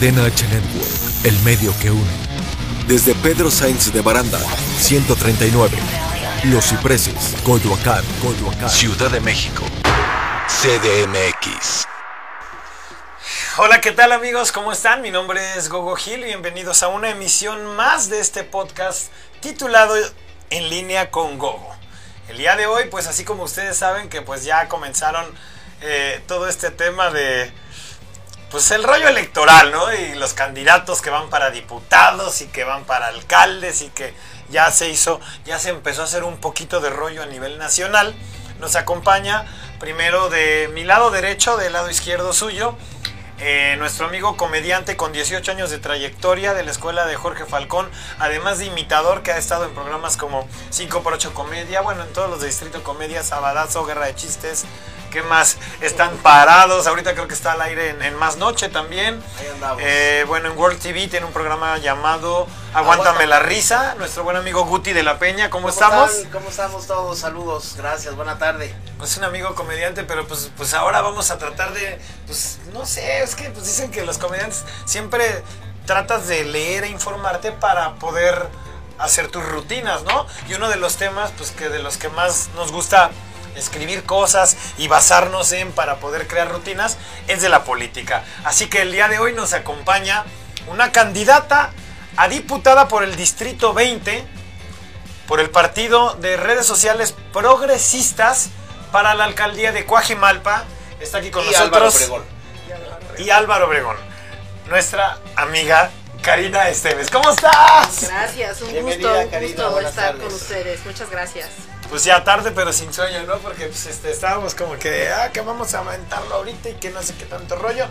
Cadena H Network, el medio que une. Desde Pedro Sainz de Baranda, 139. Los Cipreses, Coyoacán, Coyoacán. Ciudad de México. CDMX. Hola, ¿qué tal amigos? ¿Cómo están? Mi nombre es Gogo Gil. Bienvenidos a una emisión más de este podcast titulado En línea con Gogo. El día de hoy, pues así como ustedes saben que pues ya comenzaron eh, todo este tema de pues el rollo electoral, ¿no? Y los candidatos que van para diputados y que van para alcaldes y que ya se hizo, ya se empezó a hacer un poquito de rollo a nivel nacional. Nos acompaña primero de mi lado derecho, del lado izquierdo suyo, eh, nuestro amigo comediante con 18 años de trayectoria de la escuela de Jorge Falcón, además de imitador que ha estado en programas como 5x8 Comedia, bueno, en todos los de Distrito Comedia, Sabadazo, Guerra de Chistes, ¿Qué más? Están parados. Ahorita creo que está al aire en, Más Noche también. Ahí andamos. Eh, bueno, en World TV tiene un programa llamado Aguántame la risa. Nuestro buen amigo Guti de la Peña. ¿Cómo, estamos? ¿Cómo estamos todos? Saludos. Gracias. Buena tarde. Pues un amigo comediante, pero pues, pues ahora vamos a tratar de. Pues no sé, es que pues dicen que los comediantes siempre tratas de leer e informarte para poder hacer tus rutinas, ¿no? Y uno de los temas, pues que de los que más nos gusta escribir cosas y basarnos en para poder crear rutinas es de la política. Así que el día de hoy nos acompaña una candidata a diputada por el Distrito 20, por el partido de redes sociales progresistas para la alcaldía de Coajimalpa. Está aquí con Y nosotros. Álvaro Obregón. Y Álvaro Obregón. Nuestra amiga Karina Esteves. ¿Cómo estás? Gracias, un Bienvenida, gusto, un gusto estar tardes. con ustedes. Muchas gracias. Pues ya tarde, pero sin sueño, ¿no? Porque pues, este, estábamos como que, ah, que vamos a aventarlo ahorita y que no sé qué tanto rollo.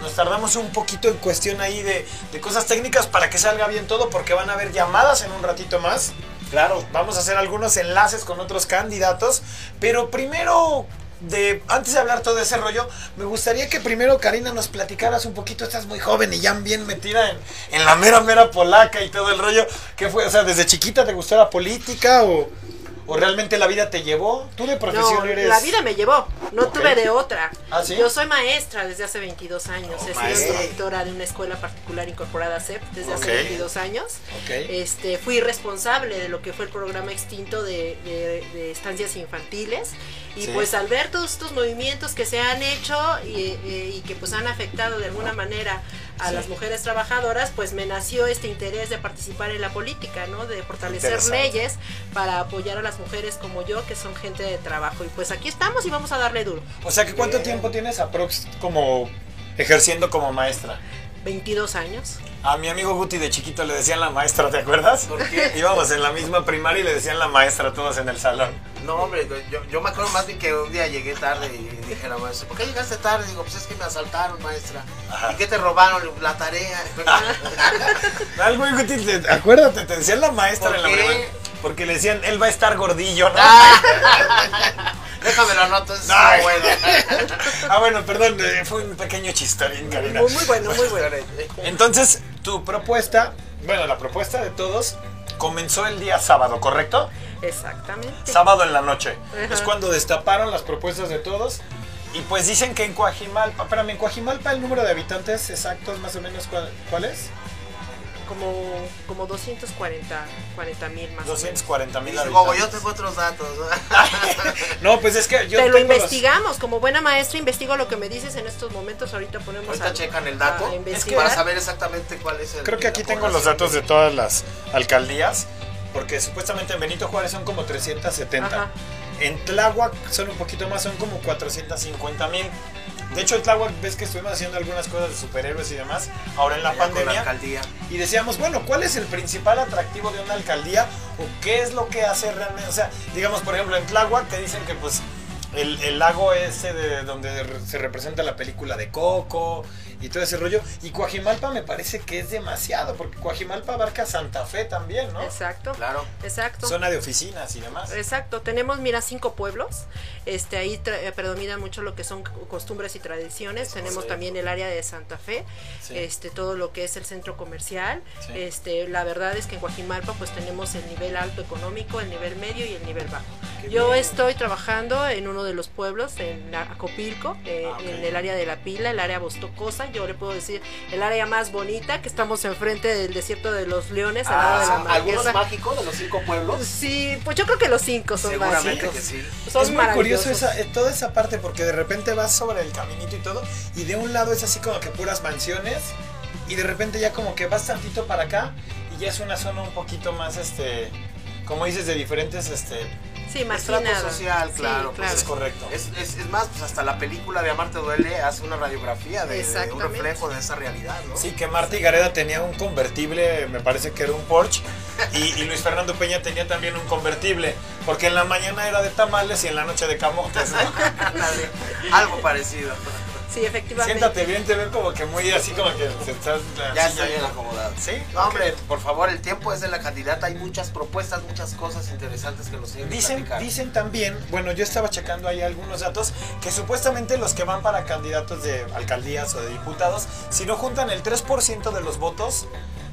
Nos tardamos un poquito en cuestión ahí de, de cosas técnicas para que salga bien todo, porque van a haber llamadas en un ratito más. Claro. Vamos a hacer algunos enlaces con otros candidatos, pero primero, de, antes de hablar todo ese rollo, me gustaría que primero, Karina, nos platicaras un poquito. Estás muy joven y ya bien metida en, en la mera, mera polaca y todo el rollo. ¿Qué fue? O sea, ¿desde chiquita te gustó la política o, o realmente la vida te llevó? ¿Tú de profesión No, eres...? la vida me llevó, no tuve de otra. ¿Ah, sí? Yo soy maestra desde hace 22 años, Oh, he sido directora de una escuela particular incorporada a CEP desde hace 22 años. Ok. Este, fui responsable de lo que fue el programa extinto de, de- de estancias infantiles y Sí. pues al ver todos estos movimientos que se han hecho y, eh, y que pues han afectado de alguna manera a Sí. las mujeres trabajadoras, pues me nació este interés de participar en la política, ¿no? De fortalecer leyes para apoyar a las mujeres como yo, que son gente de trabajo. Y pues aquí estamos y vamos a darle duro. O sea, que ¿cuánto tiempo tienes aprox como ejerciendo como maestra? 22 años. A mi amigo Guti de chiquito le decían la maestra, ¿te acuerdas? ¿Por qué? Íbamos en la misma primaria y le decían la maestra todos en el salón. No, hombre, yo, yo me acuerdo más bien que un día llegué tarde y dije a la maestra, ¿por qué llegaste tarde? Digo, pues es que me asaltaron, maestra. Ajá. ¿Y qué te robaron? La tarea. Algo, Guti, te- acuérdate, te decían la maestra ¿Por en la primaria. Porque le decían, él va a estar gordillo, ¿no? Déjame lo anoto, es bueno. ah, bueno, perdón, eh, fue un pequeño chistorín, Karina. Muy, muy bueno, muy bueno. Entonces, tu propuesta, bueno, la propuesta de todos comenzó el día sábado, ¿correcto? Exactamente. Sábado en la noche. Ajá. Es cuando destaparon las propuestas de todos. Y pues dicen que en Coajimalpa, espérame, en Coajimalpa el número de habitantes exactos más o menos cuál, cuál es? Como, como 240 40 mil más 240 o mil. Gogo, yo tengo otros datos. No, pues es que yo Te lo los- investigamos. Como buena maestra, investigo lo que me dices en estos momentos. Ahorita ponemos Ahorita a- checan el dato a investigar. para saber exactamente cuál es el. Creo que aquí tengo los datos de todas las alcaldías, porque supuestamente en Benito Juárez son como 370. Ajá. En Tláhuac son un poquito más, son como 450 mil. De hecho, en Tláhuac ves que estuvimos haciendo algunas cosas de superhéroes y demás, ahora en la Allá con pandemia. y decíamos, bueno, ¿cuál es el principal atractivo de una alcaldía? ¿O qué es lo que hace realmente? O sea, digamos, por ejemplo, en Tláhuac te dicen que pues el, el lago ese de donde se representa la película de Coco y todo ese rollo. Y Coajimalpa me parece que es demasiado, porque Coajimalpa abarca Santa Fe también, ¿no? Exacto. Claro. Exacto. Zona de oficinas y demás. Exacto, tenemos, mira, cinco pueblos. Este, ahí tra- eh, predomina mucho lo que son costumbres y tradiciones. tenemos sí. también el área de Santa Fe, Sí. este, todo lo que es el centro comercial. Sí. Este, la verdad es que en Guajimalpa pues tenemos el nivel alto económico, el nivel medio y el nivel bajo. Yo estoy trabajando en uno de los pueblos, en Acopilco, eh, Ah, en el área de la pila, el área bostocosa. Yo le puedo decir el área más bonita, que estamos enfrente del desierto de los leones, al lado de la Ah, ¿Algunos mágicos de los cinco pueblos? Sí, pues yo creo que los cinco son Seguramente mágicos. que sí. Son es muy curioso esa, eh, toda esa parte porque de repente vas sobre el caminito y todo y de un lado es así como que puras mansiones y de repente ya como que vas tantito para acá y ya es una zona un poquito más este como dices de diferentes este Sí, Estrato marginada. social, Sí, claro. pues es correcto Es, es, es más, pues hasta la película de Amarte Duele hace una radiografía de, de un reflejo de esa realidad, ¿no? Sí, que Marta Gareda tenía un convertible, me parece que era un Porsche, y, y Luis Fernando Peña tenía también un convertible, porque en la mañana era de tamales y en la noche de camotes, ¿no? Algo parecido. Sí, efectivamente. Siéntate bien, te veo como que muy así como que te estás... Ya está bien acomodado. ¿Sí? No, hombre, por favor, el tiempo es de la candidata. Hay muchas propuestas, muchas cosas interesantes que nos tienen Dicen, platicar. dicen también, bueno, yo estaba checando ahí algunos datos, que supuestamente los que van para candidatos de alcaldías o de diputados, si no juntan el 3% de los votos,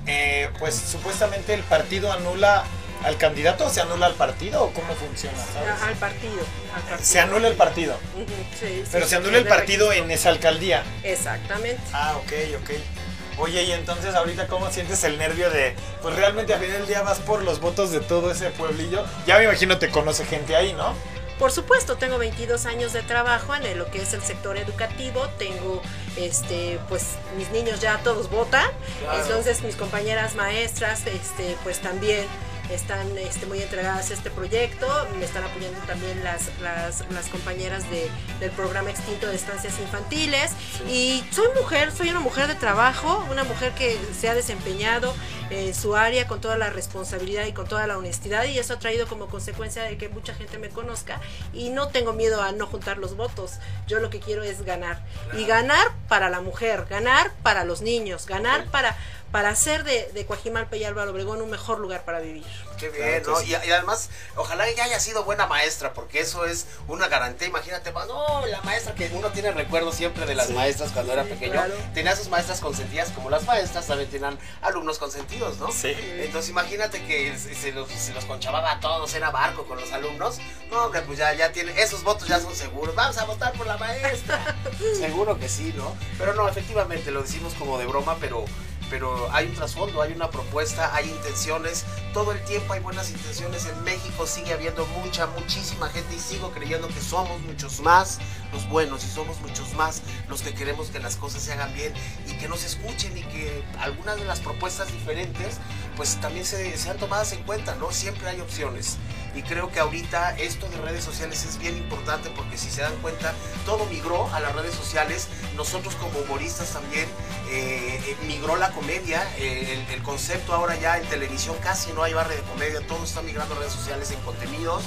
eh, pues supuestamente el partido anula al candidato o se anula al partido o cómo funciona, ¿sabes? Al partido, al partido. Se anula el partido, sí, pero sí, se anula el partido en esa alcaldía. Exactamente. Ah, ok, ok. Oye, y entonces ahorita cómo sientes el nervio de, pues realmente a fin del día vas por los votos de todo ese pueblillo. Ya me imagino te conoce gente ahí, ¿no? Por supuesto, tengo 22 años de trabajo en lo que es el sector educativo. Tengo, este, pues, mis niños ya todos votan. Claro. Entonces, mis compañeras maestras, este, pues también están este, muy entregadas a este proyecto. Me están apoyando también las, las, las compañeras de- del programa extinto de estancias infantiles. Y soy mujer, soy una mujer de trabajo, una mujer que se ha desempeñado en su área con toda la responsabilidad y con toda la honestidad. Y eso ha traído como consecuencia de que mucha gente me conozca. Y no tengo miedo a no juntar los votos. Yo lo que quiero es ganar. Y ganar para la mujer, ganar para los niños, ganar para para hacer de, de Coajimalpa y Álvaro Obregón un mejor lugar para vivir. Qué bien, Claro ¿no? sí. Y, y además, ojalá ella haya sido buena maestra, porque eso es una garantía. Imagínate, no, la maestra que uno tiene recuerdos siempre de las Sí. maestras cuando era pequeño. claro. Tenía sus maestras consentidas, como las maestras también tenían alumnos consentidos, ¿no? Sí. Entonces imagínate que se, se los, se los conchababa a todos, era barco con los alumnos. No, hombre, pues ya, ya tiene, esos votos ya son seguros. Vamos a votar por la maestra. Seguro que sí, ¿no? Pero no, efectivamente, lo decimos como de broma, pero, pero hay un trasfondo, hay una propuesta, hay intenciones. Todo el tiempo hay buenas intenciones. En México sigue habiendo mucha, muchísima gente y sigo creyendo que somos muchos más los buenos y somos muchos más los que queremos que las cosas se hagan bien y que nos escuchen y que algunas de las propuestas diferentes pues también se, sean tomadas en cuenta, ¿no? Siempre hay opciones. Y creo que ahorita esto de redes sociales es bien importante porque si se dan cuenta, todo migró a las redes sociales. Nosotros como humoristas también eh, eh, migró la comedia. eh, el, concepto ahora ya en televisión casi no hay barra de comedia. Todo está migrando a redes sociales en contenidos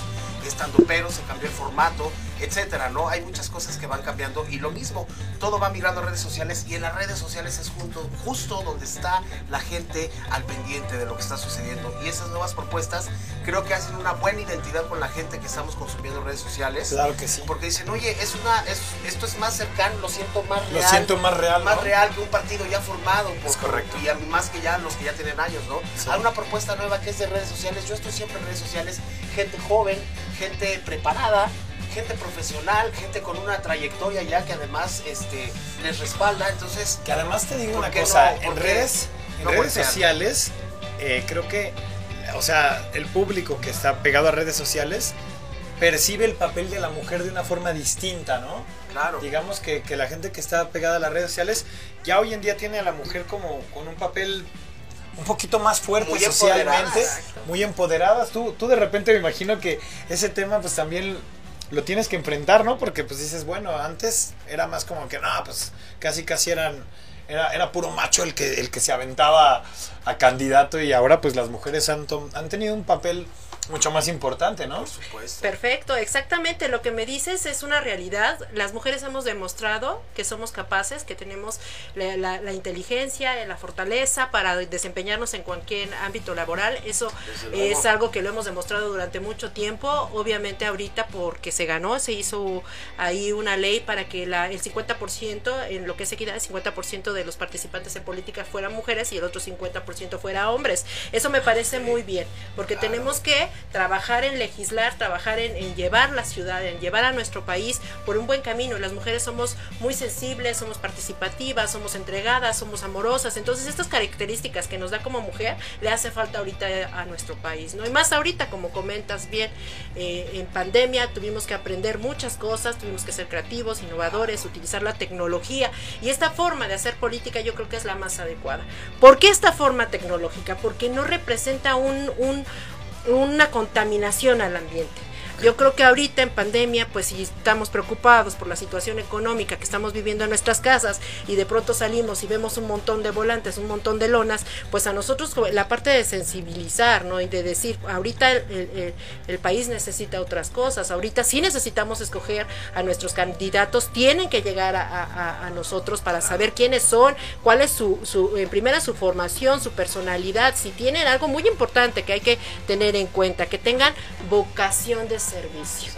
estando pero se cambió el formato, etcétera, ¿no? Hay muchas cosas que van cambiando y lo mismo, todo va migrando a redes sociales y en las redes sociales es junto, justo donde está la gente al pendiente de lo que está sucediendo y esas nuevas propuestas creo que hacen una buena identidad con la gente que estamos consumiendo redes sociales. Claro que sí. Porque dicen, oye, es una, es- esto es más cercano, lo siento más Lo real. siento más real, Más ¿no? real que un partido ya formado. Es correcto. Y más que ya los que ya tienen años, ¿no? Sí. Hay una propuesta nueva que es de redes sociales. Yo estoy siempre en redes sociales. Gente joven, gente preparada, gente profesional, gente con una trayectoria ya que además este, les respalda. Entonces, Que además te digo ¿Por una cosa, no? en ¿Por qué redes, en no redes sociales, eh, creo que, o sea, el público que está pegado a redes sociales percibe el papel de la mujer de una forma distinta, ¿no? claro. Digamos que, que la gente que está pegada a las redes sociales ya hoy en día tiene a la mujer como con un papel un poquito más fuerte Muy socialmente, empoderadas. muy empoderadas. Tú, tú de repente me imagino que ese tema pues también lo tienes que enfrentar, ¿no? Porque pues dices, bueno, antes era más como que no, pues casi casi eran era, era puro macho el que el que se aventaba a candidato y ahora pues las mujeres han, han tenido un papel mucho más importante, ¿no? Por supuesto. Perfecto, exactamente lo que me dices es una realidad. Las mujeres hemos demostrado que somos capaces, que tenemos la, la- la inteligencia, la fortaleza para desempeñarnos en cualquier ámbito laboral. Eso es algo que lo hemos demostrado durante mucho tiempo. Obviamente ahorita porque se ganó, se hizo ahí una ley para que la, el 50% en lo que es equidad, el 50% de los participantes en política fueran mujeres y el otro 50% fuera hombres. Eso me parece muy bien, porque tenemos que trabajar en legislar, trabajar en, llevar la ciudad, en llevar a nuestro país por un buen camino. Las mujeres somos muy sensibles, somos participativas, somos entregadas, somos amorosas. Entonces estas características que nos da como mujer le hace falta ahorita a nuestro país, ¿no? Y más ahorita, como comentas bien, eh, en pandemia tuvimos que aprender muchas cosas, tuvimos que ser creativos, innovadores, utilizar la tecnología y esta forma de hacer política yo creo que es la más adecuada. ¿Por qué esta forma tecnológica? Porque no representa un, una contaminación al ambiente yo creo que ahorita en pandemia, pues si estamos preocupados por la situación económica que estamos viviendo en nuestras casas y de pronto salimos y vemos un montón de volantes, un montón de lonas, pues a nosotros la parte de sensibilizar, ¿no? Y de decir, ahorita el, país necesita otras cosas, ahorita sí necesitamos escoger a nuestros candidatos, tienen que llegar a, nosotros para saber quiénes son, cuál es su, su, en primera su formación, su personalidad, si tienen algo muy importante que hay que tener en cuenta, que tengan vocación de servicio.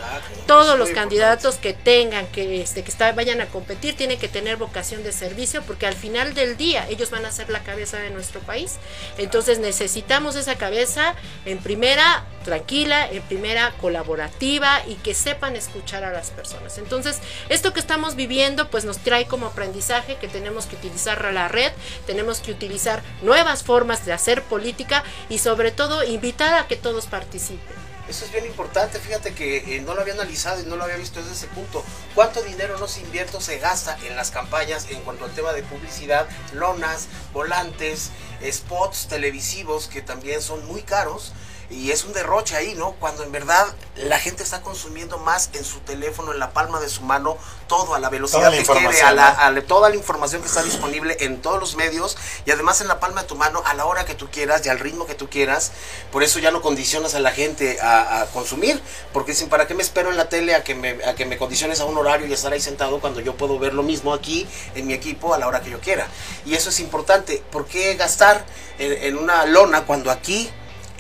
Todos los candidatos que tengan, que, este, que vayan a competir, tienen que tener vocación de servicio porque al final del día ellos van a ser la cabeza de nuestro país. Entonces necesitamos esa cabeza en primera tranquila, en primera colaborativa y que sepan escuchar a las personas. Entonces, esto que estamos viviendo pues nos trae como aprendizaje que tenemos que utilizar la red, tenemos que utilizar nuevas formas de hacer política y sobre todo invitar a que todos participen. Eso es bien importante, fíjate que eh, no lo había analizado y no lo había visto desde ese punto. ¿Cuánto dinero no se invierte o se gasta en las campañas en cuanto al tema de publicidad, lonas, volantes, spots televisivos que también son muy caros? Y es un derroche ahí, ¿no? Cuando en verdad la gente está consumiendo más en su teléfono, en la palma de su mano, todo a la velocidad que quiere, a, la, toda la información que está disponible en todos los medios y además en la palma de tu mano a la hora que tú quieras y al ritmo que tú quieras. Por eso ya no condicionas a la gente a, consumir, porque dicen, ¿para qué me espero en la tele a que me, a que me condiciones a un horario y estar ahí sentado cuando yo puedo ver lo mismo aquí en mi equipo a la hora que yo quiera? Y eso es importante. ¿Por qué gastar en una lona cuando aquí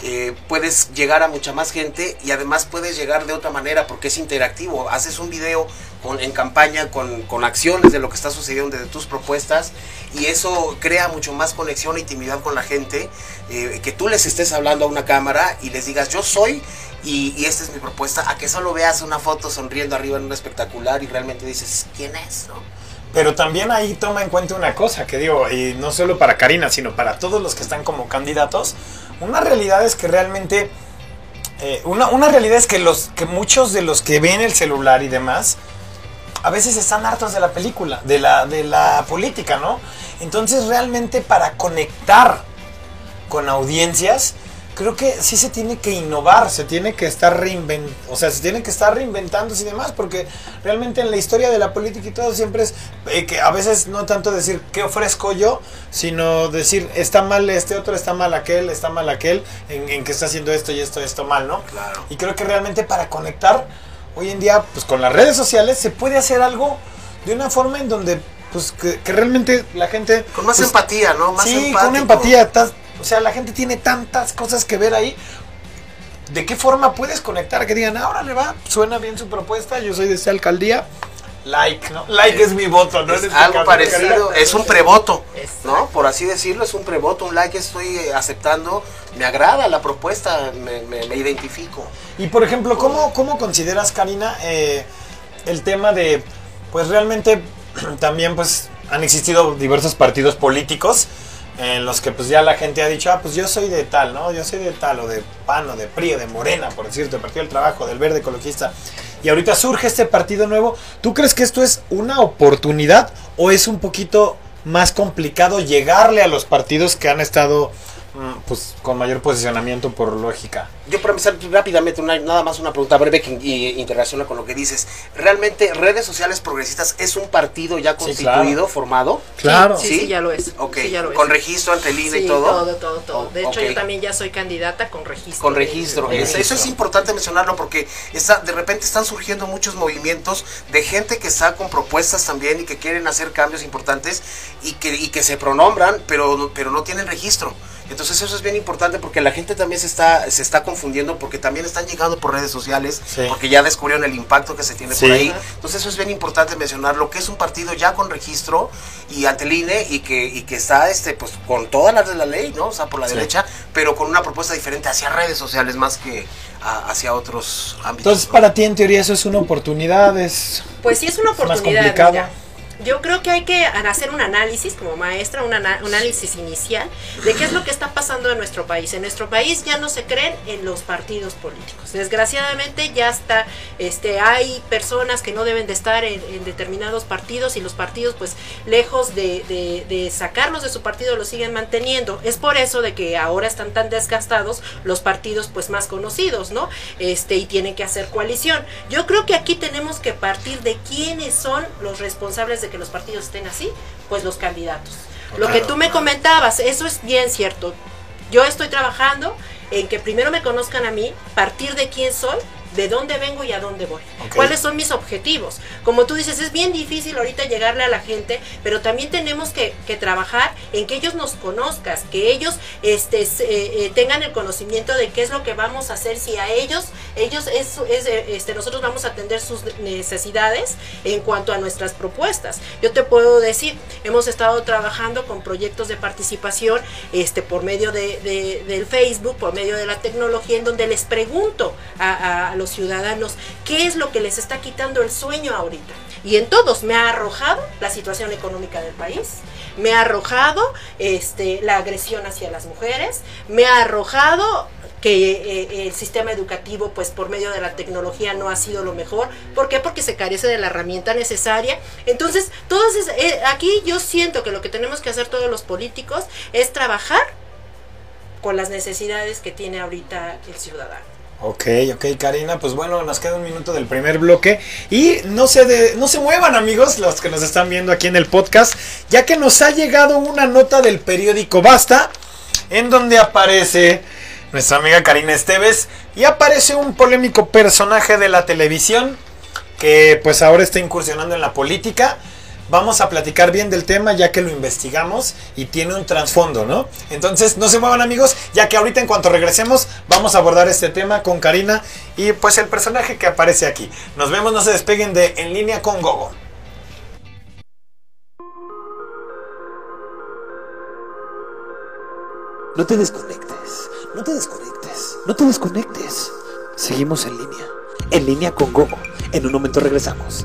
eh, puedes llegar a mucha más gente y además puedes llegar de otra manera porque es interactivo. Haces un video con, en campaña con, con, acciones de lo que está sucediendo, de tus propuestas y eso crea mucho más conexión e intimidad con la gente. Eh, que tú les estés hablando a una cámara y les digas yo soy y, y, esta es mi propuesta, a que solo veas una foto sonriendo arriba en un espectacular y realmente dices quién es, ¿no? Pero también ahí toma en cuenta una cosa que digo, y no solo para Karina, sino para todos los que están como candidatos, una realidad es que realmente, eh, una, una, realidad es que, los, que muchos de los que ven el celular y demás, a veces están hartos de la película, de la, de la política, ¿no? Entonces realmente para conectar con audiencias, creo que sí se tiene que innovar, se tiene que estar reinventando, o sea, se tiene que estar reinventándose y demás, porque realmente en la historia de la política y todo siempre es eh, que a veces no tanto decir qué ofrezco yo, sino decir está mal este otro, está mal aquel, está mal aquel, en, que está haciendo esto y esto, esto mal, ¿no? Claro. Y creo que realmente para conectar hoy en día, pues con las redes sociales se puede hacer algo de una forma en donde pues que, realmente la gente con más pues, empatía, ¿no? Más sí, con empatía, estás o sea, la gente tiene tantas cosas que ver ahí. ¿De qué forma puedes conectar? Que digan, ahora le va, suena bien su propuesta, yo soy de esta alcaldía. Like, ¿no? Like es, mi voto, ¿no? Es algo parecido, es un prevoto, ¿no? Por así decirlo, es un prevoto, un like estoy eh, aceptando, me agrada la propuesta, me, identifico. Y por ejemplo, ¿cómo, cómo consideras, Karina, eh, el tema de, pues realmente también pues han existido diversos partidos políticos en los que pues ya la gente ha dicho, ah, pues yo soy de tal, ¿no? Yo soy de tal, o de PAN, o de PRI, o de Morena, por decirte, Partido del Trabajo, del Verde Ecologista. Y ahorita surge este partido nuevo. ¿Tú crees que esto es una oportunidad o es un poquito más complicado llegarle a los partidos que han estado Mm, pues con mayor posicionamiento por lógica. Yo para empezar rápidamente, nada más una pregunta breve que interrelaciona con lo que dices. ¿Realmente redes sociales progresistas es un partido ya constituido, formado? Claro. Sí, sí, ya lo es. Con registro ante el INE y todo. Todo, todo, todo. De hecho, yo también ya soy candidata con registro. Con registro. Eso es importante mencionarlo porque está, de repente están surgiendo muchos movimientos de gente que está con propuestas también y que quieren hacer cambios importantes y que, y que se pronombran, pero, pero no tienen registro. Entonces eso es bien importante porque la gente también se está, se está confundiendo porque también están llegando por redes sociales, Sí. porque ya descubrieron el impacto que se tiene Sí. por ahí. Entonces eso es bien importante mencionar lo que es un partido ya con registro y ante el INE y que, y que está este, pues, con todas las de la ley, ¿no? O sea, por la Sí. derecha, pero con una propuesta diferente hacia redes sociales más que a- hacia otros ámbitos. Entonces, ¿no? para ti, en teoría, eso es una oportunidad. Es... Pues sí es una Es más oportunidad. complicado. mira. Yo creo que hay que hacer un análisis como maestra, un, ana- un análisis inicial de qué es lo que está pasando en nuestro país. En nuestro país ya no se creen en los partidos políticos. Desgraciadamente ya está, este, hay personas que no deben de estar en, en determinados partidos y los partidos pues lejos de, de- de sacarlos de su partido los siguen manteniendo. Es por eso de que ahora están tan desgastados los partidos pues más conocidos, ¿no? Este, y tienen que hacer coalición. Yo creo que aquí tenemos que partir de quiénes son los responsables de que los partidos estén así, pues los candidatos. Lo que tú me comentabas, eso es bien cierto. Yo estoy trabajando en que primero me conozcan a mí, partir de quién soy, de dónde vengo y a dónde voy. ¿Cuáles son mis objetivos? Como tú dices, es bien difícil ahorita llegarle a la gente, pero también tenemos que, que trabajar en que ellos nos conozcan, que ellos este, eh, eh, tengan el conocimiento de qué es lo que vamos a hacer si a ellos, ellos es, es, este, nosotros vamos a atender sus necesidades en cuanto a nuestras propuestas. Yo te puedo decir, hemos estado trabajando con proyectos de participación este, por medio de, de- del Facebook, por medio de la tecnología, en donde les pregunto a, a los ciudadanos qué es lo que les está quitando el sueño ahorita. Y en todos me ha arrojado la situación económica del país, me ha arrojado este, la agresión hacia las mujeres, me ha arrojado que eh, el sistema educativo, pues por medio de la tecnología no ha sido lo mejor. ¿Por qué? Porque se carece de la herramienta necesaria. Entonces, todos es- eh, aquí yo siento que lo que tenemos que hacer todos los políticos es trabajar con las necesidades que tiene ahorita el ciudadano. Ok, ok, Karina, pues bueno, nos queda un minuto del primer bloque y no se, de- no se muevan amigos, los que nos están viendo aquí en el podcast, ya que nos ha llegado una nota del periódico Basta, en donde aparece nuestra amiga Karina Esteves y aparece un polémico personaje de la televisión que pues ahora está incursionando en la política. Vamos a platicar bien del tema ya que lo investigamos y tiene un trasfondo, ¿no? Entonces no se muevan amigos, ya que ahorita en cuanto regresemos vamos a abordar este tema con Karina y pues el personaje que aparece aquí. Nos vemos, no se despeguen de En línea con Gogo. No te desconectes, no te desconectes, no te desconectes. Seguimos en línea, en línea con Gogo. En un momento regresamos.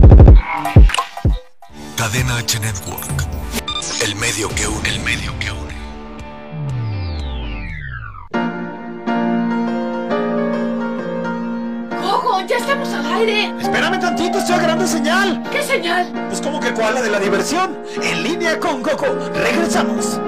Cadena H Network. El medio que une. El medio que une. ¡Gogo! ¡Ya estamos al aire! Espérame tantito, estoy agarrando señal. ¿Qué señal? Pues como que cuál la de la diversión. En línea con Gogo. Regresamos.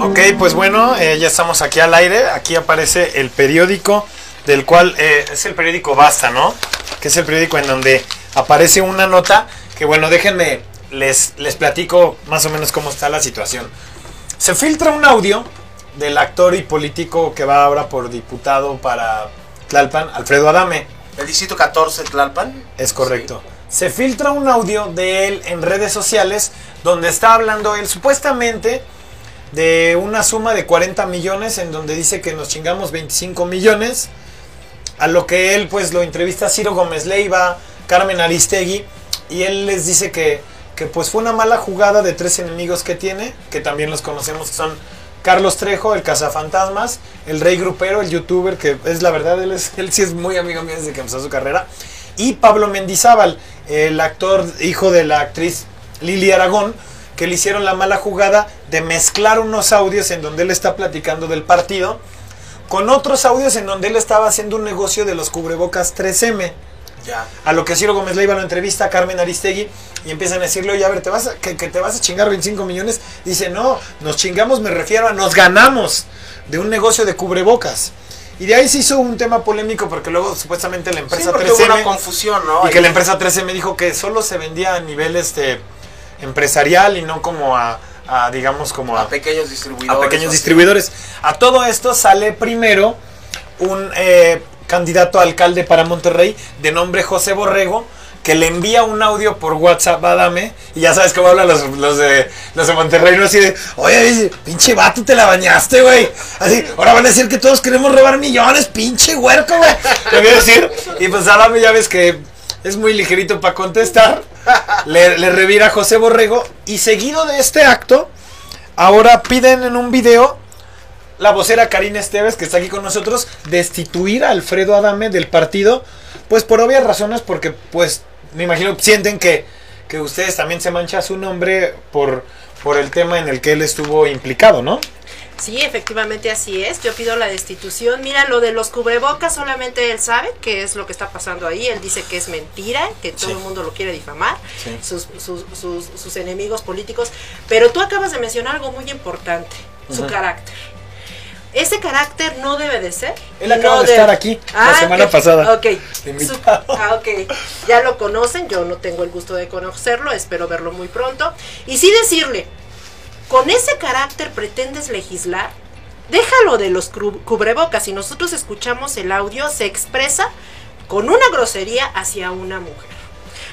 Ok, pues bueno, eh, ya estamos aquí al aire. Aquí aparece el periódico del cual eh, es el periódico Basta, ¿no? Que es el periódico en donde aparece una nota que, bueno, déjenme, les, les platico más o menos cómo está la situación. Se filtra un audio del actor y político que va ahora por diputado para Tlalpan, Alfredo Adame. El distrito 14 Tlalpan. Es correcto. se filtra un audio de él en redes sociales donde está hablando él supuestamente de una suma de 40 millones en donde dice que nos chingamos 25 millones. A lo que él pues lo entrevista Ciro Gómez Leiva, Carmen Aristegui y él les dice que, que pues fue una mala jugada de tres enemigos que tiene, que también los conocemos, que son Carlos Trejo, el cazafantasmas, el rey grupero, el youtuber, que es la verdad, él, es, él sí es muy amigo mío desde que empezó su carrera, y Pablo Mendizábal, el actor, hijo de la actriz Lili Aragón, que le hicieron la mala jugada de mezclar unos audios en donde él está platicando del partido, con otros audios en donde él estaba haciendo un negocio de los cubrebocas 3M. Ya. A lo que Ciro Gómez Leiva lo entrevista a Carmen Aristegui y empiezan a decirle, oye, a ver, ¿te vas a, que, que te vas a chingar 25 millones. Dice, no, nos chingamos, me refiero a nos ganamos de un negocio de cubrebocas. Y de ahí se hizo un tema polémico porque luego supuestamente la Sí, empresa porque hubo una 3M confusión, ¿no? y que la empresa 13 dijo que solo se vendía a nivel este empresarial y no como a, a, digamos como a a, pequeños distribuidores. a pequeños distribuidores. A todo esto sale primero un eh, candidato a alcalde para Monterrey de nombre José Borrego que le envía un audio por WhatsApp a Adame y ya sabes cómo hablan los, de los de Monterrey, no así de, oye, pinche vato, te la bañaste, güey. Así, ahora van a decir que todos queremos robar millones, pinche huerco, güey. Le voy a decir, y pues Adame ya ves que es muy ligerito para contestar. Le, revira José Borrego y seguido de este acto, ahora piden en un video la vocera Karina Esteves, que está aquí con nosotros, destituir a Alfredo Adame del partido, pues por obvias razones, porque pues me imagino sienten que, que ustedes también se mancha su nombre por, por el tema en el que él estuvo implicado, ¿no? Sí, efectivamente así es. Yo pido la destitución. Mira, lo de los cubrebocas solamente él sabe qué es lo que está pasando ahí. Él dice que es mentira, que todo Sí. el mundo lo quiere difamar, Sí. sus, sus, sus, sus enemigos políticos. Pero tú acabas de mencionar algo muy importante, su carácter. Ese carácter no debe de ser. Él acaba no de estar aquí la semana ok, pasada. Ok. Su- ah, ok. Ya lo conocen, yo no tengo el gusto de conocerlo, espero verlo muy pronto. Y sí decirle, con ese carácter pretendes legislar, déjalo de los cubrebocas. Si nosotros escuchamos el audio, se expresa con una grosería hacia una mujer.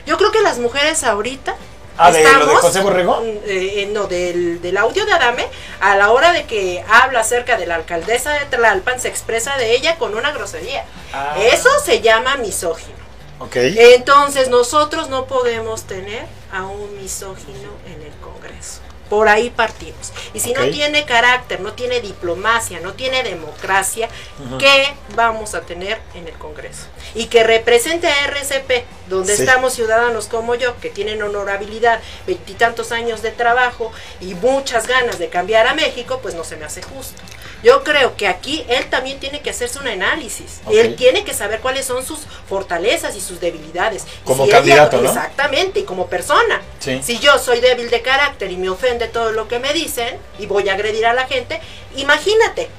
Yo creo que las mujeres ahorita Ah, ¿de lo de José Borrego? mm, eh, eh, no, del, del audio de Adame, a la hora de que habla acerca de la alcaldesa de Tlalpan, se expresa de ella con una grosería. Ah. Eso se llama misógino. Ok. Entonces nosotros no podemos tener a un misógino en el Congreso. Por ahí partimos. Y si no tiene carácter, no tiene diplomacia, no tiene democracia, ¿qué vamos a tener en el Congreso? Y que represente a RCP, donde Sí. estamos ciudadanos como yo, que tienen honorabilidad, veintitantos años de trabajo y muchas ganas de cambiar a México, pues no se me hace justo. Yo creo que aquí él también tiene que hacerse un análisis. Él tiene que saber cuáles son sus fortalezas y sus debilidades. Como él candidato, ¿no? Exactamente, y como persona. Sí. Si yo soy débil de carácter y me ofende todo lo que me dicen y voy a agredir a la gente, imagínate,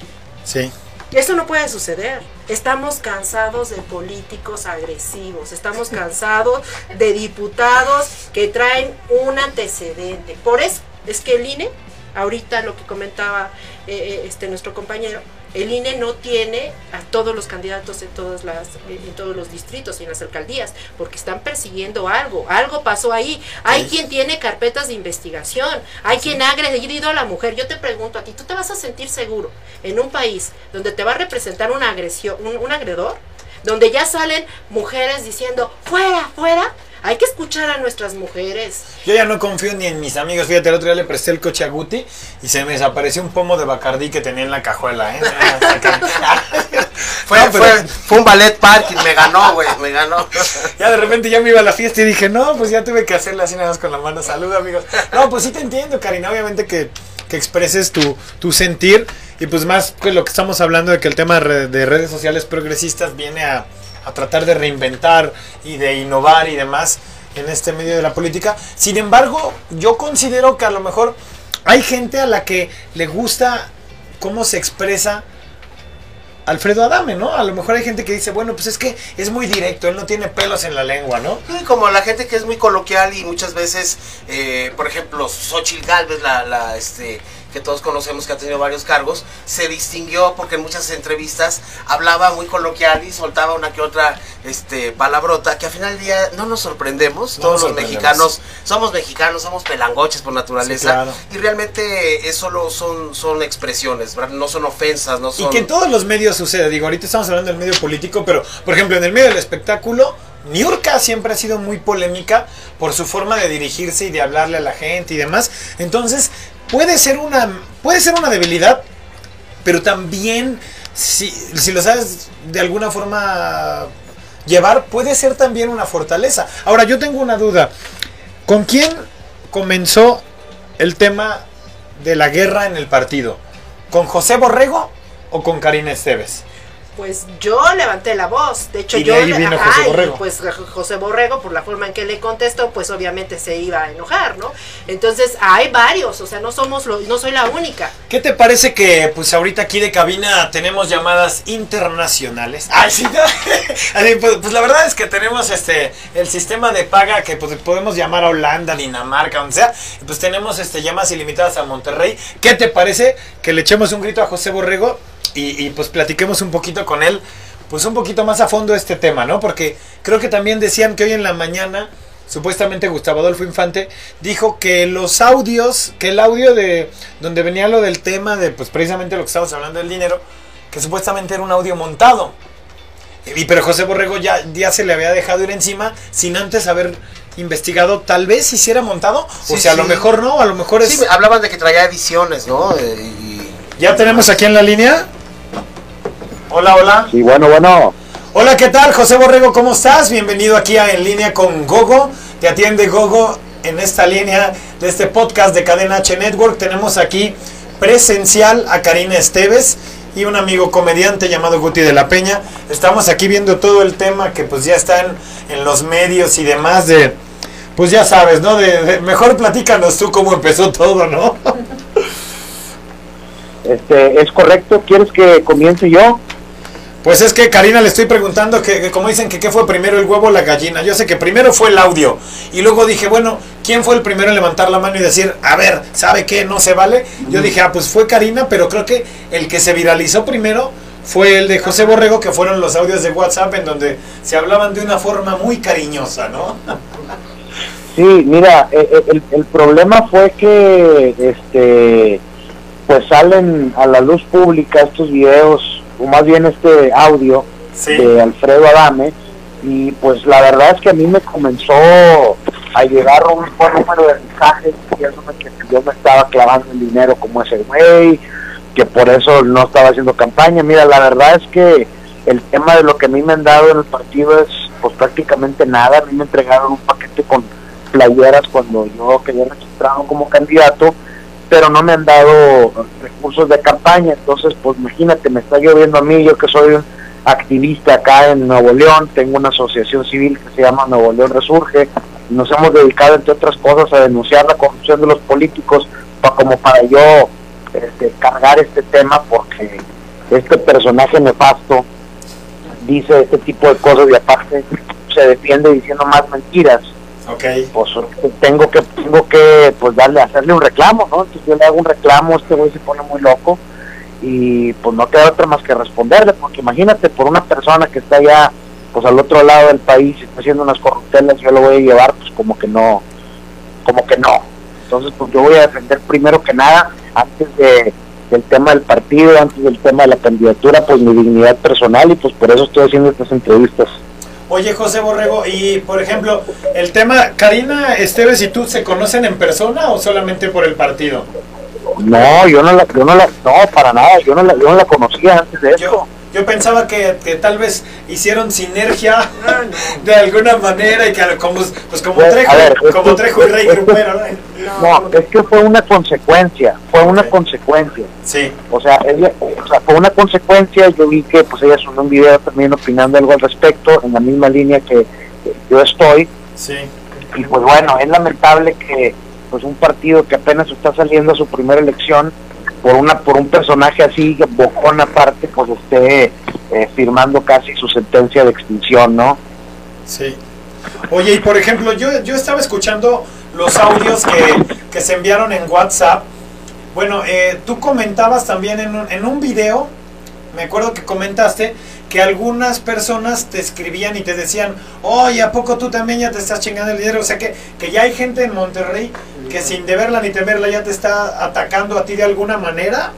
Sí. eso no puede suceder. Estamos cansados de políticos agresivos, estamos cansados de diputados que traen un antecedente. Por eso es que el INE, ahorita lo que comentaba eh, eh, este nuestro compañero, el INE no tiene a todos los candidatos en todas las en todos los distritos y en las alcaldías porque están persiguiendo algo, algo pasó ahí. Hay Sí. quien tiene carpetas de investigación, hay quien ha agredido a la mujer. Yo te pregunto a ti, ¿tú te vas a sentir seguro en un país donde te va a representar una agresión, un, un agredor? Donde ya salen mujeres diciendo, fuera, fuera. Hay que escuchar a nuestras mujeres. Yo ya no confío ni en mis amigos. Fíjate, el otro día le presté el coche a Guti y se me desapareció un pomo de Bacardí que tenía en la cajuela, ¿eh? Fue, No, pero- fue, fue un ballet parking, me ganó, güey, me ganó. Ya de repente ya me iba a la fiesta y dije, no, pues ya tuve que hacerle así nada más con la mano. Salud, amigos. No, pues sí te entiendo, Karina. Obviamente que, que expreses tu, tu sentir. Y pues más que lo que estamos hablando de que el tema de re- de redes sociales progresistas viene a, a tratar de reinventar y de innovar y demás en este medio de la política. Sin embargo, yo considero que a lo mejor hay gente a la que le gusta cómo se expresa Alfredo Adame, ¿no? A lo mejor hay gente que dice, bueno, pues es que es muy directo, él no tiene pelos en la lengua, ¿no? Sí, como la gente que es muy coloquial y muchas veces, eh, por ejemplo, Xochitl Galvez, la, la, este, que todos conocemos que ha tenido varios cargos, se distinguió porque en muchas entrevistas hablaba muy coloquial y soltaba una que otra este, palabrota, que al final del día no nos sorprendemos, No todos nos los mexicanos somos mexicanos, somos pelangoches por naturaleza, Sí, claro. y realmente es solo son, son expresiones, ¿verdad? no son ofensas, no Y son... que en todos los medios sucede, digo, ahorita estamos hablando del medio político, pero por ejemplo en el medio del espectáculo, Niurka siempre ha sido muy polémica por su forma de dirigirse y de hablarle a la gente y demás. Entonces, puede ser una, puede ser una debilidad, pero también, si, si lo sabes de alguna forma llevar, puede ser también una fortaleza. Ahora, yo tengo una duda. ¿Con quién comenzó el tema de la guerra en el partido? ¿Con José Borrego o con Karina Esteves? Pues yo levanté la voz. De hecho, Y de yo. ahí vino José Borrego. pues José Borrego, por la forma en que le contestó, pues obviamente se iba a enojar, ¿no? Entonces, hay varios, o sea, no somos lo, no soy la única. ¿Qué te parece que pues ahorita aquí de cabina tenemos llamadas internacionales? Ay, sí, no. Pues, pues, la verdad es que tenemos este el sistema de paga que pues, podemos llamar a Holanda, Dinamarca, donde sea. Pues tenemos este llamadas ilimitadas a Monterrey. ¿Qué te parece que le echemos un grito a José Borrego y, y, pues platiquemos un poquito con él? Pues un poquito más a fondo este tema, ¿no? Porque creo que también decían que hoy en la mañana supuestamente Gustavo Adolfo Infante dijo que los audios, que el audio de donde venía lo del tema de pues precisamente lo que estábamos hablando del dinero, que supuestamente era un audio montado. Y pero José Borrego ya, ya se le había dejado ir encima sin antes haber investigado tal vez si era montado, o sea, a lo mejor no, a lo mejor es... Sí, hablaban de que traía ediciones, ¿no? Eh, y- Ya tenemos aquí en la línea. Hola, hola. Sí, bueno, bueno. Hola, ¿qué tal? José Borrego, ¿cómo estás? Bienvenido aquí a En Línea con Gogo. Te atiende Gogo en esta línea de este podcast de Cadena H Network. Tenemos aquí presencial a Karina Esteves y un amigo comediante llamado Guti de la Peña. Estamos aquí viendo todo el tema que pues ya están en los medios y demás de... Pues ya sabes, ¿no? De, de- mejor platícanos tú cómo empezó todo, ¿no? Este, ¿Es correcto? ¿Quieres que comience yo? Pues es que Karina le estoy preguntando que, que como dicen que qué fue primero el huevo o la gallina. Yo sé que primero fue el audio y luego dije, bueno, ¿quién fue el primero en levantar la mano y decir, a ver, ¿sabe qué? No se vale. Yo dije, ah, pues fue Karina, pero creo que el que se viralizó primero fue el de José Borrego, que fueron los audios de WhatsApp en donde se hablaban de una forma muy cariñosa, ¿no? Sí, mira, eh, eh, el, el problema fue que, este, pues salen a la luz pública estos videos, o más bien este audio Sí. de Alfredo Adame, y pues la verdad es que a mí me comenzó a llegar un buen número de mensajes diciéndome que yo me estaba clavando el dinero como ese güey, que por eso no estaba haciendo campaña. Mira, la verdad es que el tema de lo que a mí me han dado en el partido es pues prácticamente nada. A mí me entregaron un paquete con playeras cuando yo quedé registrado como candidato, pero no me han dado recursos de campaña. Entonces, pues imagínate, me está lloviendo a mí, yo que soy un activista acá en Nuevo León, tengo una asociación civil que se llama Nuevo León Resurge, nos hemos dedicado, entre otras cosas, a denunciar la corrupción de los políticos, pa- como para yo este, cargar este tema, porque este personaje nefasto dice este tipo de cosas y aparte se defiende diciendo más mentiras Ok. pues tengo que tengo que pues darle hacerle un reclamo no entonces yo le hago un reclamo este güey se pone muy loco y pues no queda otra más que responderle porque imagínate por una persona que está allá pues al otro lado del país y está haciendo unas corruptelas yo lo voy a llevar pues como que no como que no. Entonces pues yo voy a defender primero que nada antes de del tema del partido antes del tema de la candidatura pues mi dignidad personal y pues por eso estoy haciendo estas entrevistas Oye, José Borrego, y por ejemplo, el tema, Karina Esteves y tú se conocen en persona o solamente por el partido? No yo no la yo no la no para nada yo no la yo no la conocía antes de esto Yo, yo pensaba que, que tal vez hicieron sinergia de alguna manera y que como, pues como Pues, Trejo, ver, como que- Trejo y Rey Grupero, ¿no? No, es que fue una consecuencia, fue una consecuencia. Sí, O sea, ella, o sea, fue una consecuencia. Yo vi que pues ella subió un video también opinando algo al respecto, en la misma línea que que yo estoy. sí. Y pues bueno, es lamentable que pues un partido que apenas está saliendo a su primera elección por una por un personaje así bocón aparte, pues esté eh, firmando casi su sentencia de extinción, ¿no? Sí. Oye, y por ejemplo, yo, yo estaba escuchando los audios que, que se enviaron en WhatsApp Bueno, eh, tú comentabas también en un, en un video, me acuerdo que comentaste que algunas personas te escribían y te decían, oye, ¿a poco tú también ya te estás chingando el dinero? O sea que, que ya hay gente en Monterrey que sin deberla ni temerla ya te está atacando a ti de alguna manera.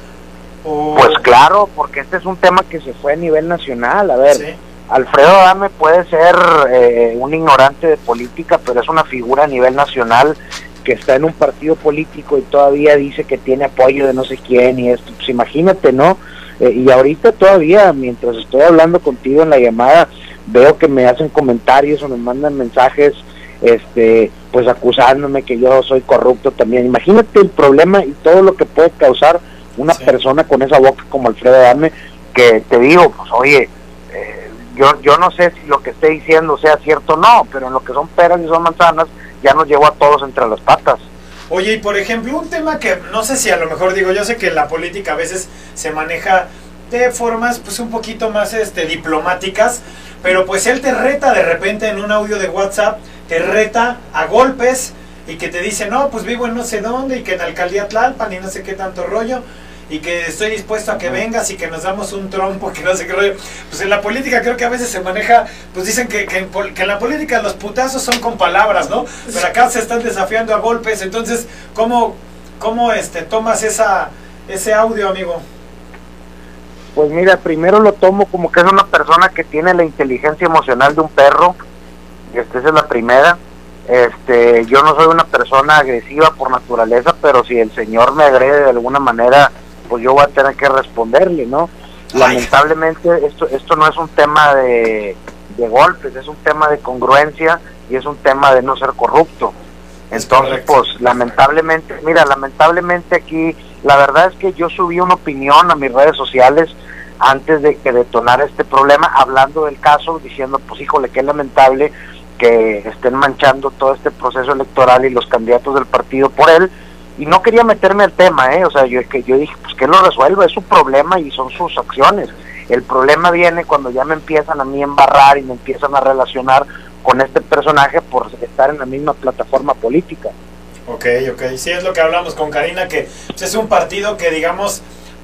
¿O... Pues claro, porque este es un tema que se fue a nivel nacional. A ver, Sí. Alfredo Adame puede ser eh, un ignorante de política, pero es una figura a nivel nacional que está en un partido político y todavía dice que tiene apoyo de no sé quién y esto. Pues imagínate, ¿no? Eh, y ahorita todavía, mientras estoy hablando contigo en la llamada, veo que me hacen comentarios o me mandan mensajes, este, pues acusándome que yo soy corrupto también. Imagínate el problema y todo lo que puede causar una Sí. persona con esa boca como Alfredo Adame, que te digo, pues oye, eh, yo, yo no sé si lo que esté diciendo sea cierto o no, pero en lo que son peras y son manzanas, ya nos llevó a todos entre las patas. Oye, y por ejemplo, un tema que no sé si a lo mejor digo, yo sé que la política a veces se maneja de formas pues un poquito más este diplomáticas, pero pues él te reta de repente en un audio de WhatsApp, te reta a golpes y que te dice, "No, pues vivo en no sé dónde y que en Alcaldía Tlalpan y no sé qué tanto rollo." Y que estoy dispuesto a que vengas y que nos damos un trompo, que no sé qué rollo. Pues en la política creo que a veces se maneja, pues dicen que, que en, pol- que en la política los putazos son con palabras, ¿no? Pero acá se están desafiando a golpes. Entonces, ¿cómo, cómo este, tomas esa, ese audio, amigo? Pues mira, primero lo tomo como que es una persona que tiene la inteligencia emocional de un perro. Y esta esa es la primera. Este, yo no soy una persona agresiva por naturaleza, pero si el señor me agrede de alguna manera, pues yo voy a tener que responderle, ¿no? Lamentablemente esto esto no es un tema de, de golpes, es un tema de congruencia y es un tema de no ser corrupto. Es Entonces, pues lamentablemente, mira, lamentablemente aquí, la verdad es que yo subí una opinión a mis redes sociales antes de que detonara este problema, hablando del caso, diciendo, pues híjole, qué lamentable que estén manchando todo este proceso electoral y los candidatos del partido por él. Y no quería meterme al tema, ¿eh? O sea, yo, que yo dije, pues que lo resuelva, es su problema y son sus acciones. El problema viene cuando ya me empiezan a mí embarrar y me empiezan a relacionar con este personaje por estar en la misma plataforma política. Ok, ok. Sí, es lo que hablamos con Karina, que pues, es un partido que, digamos,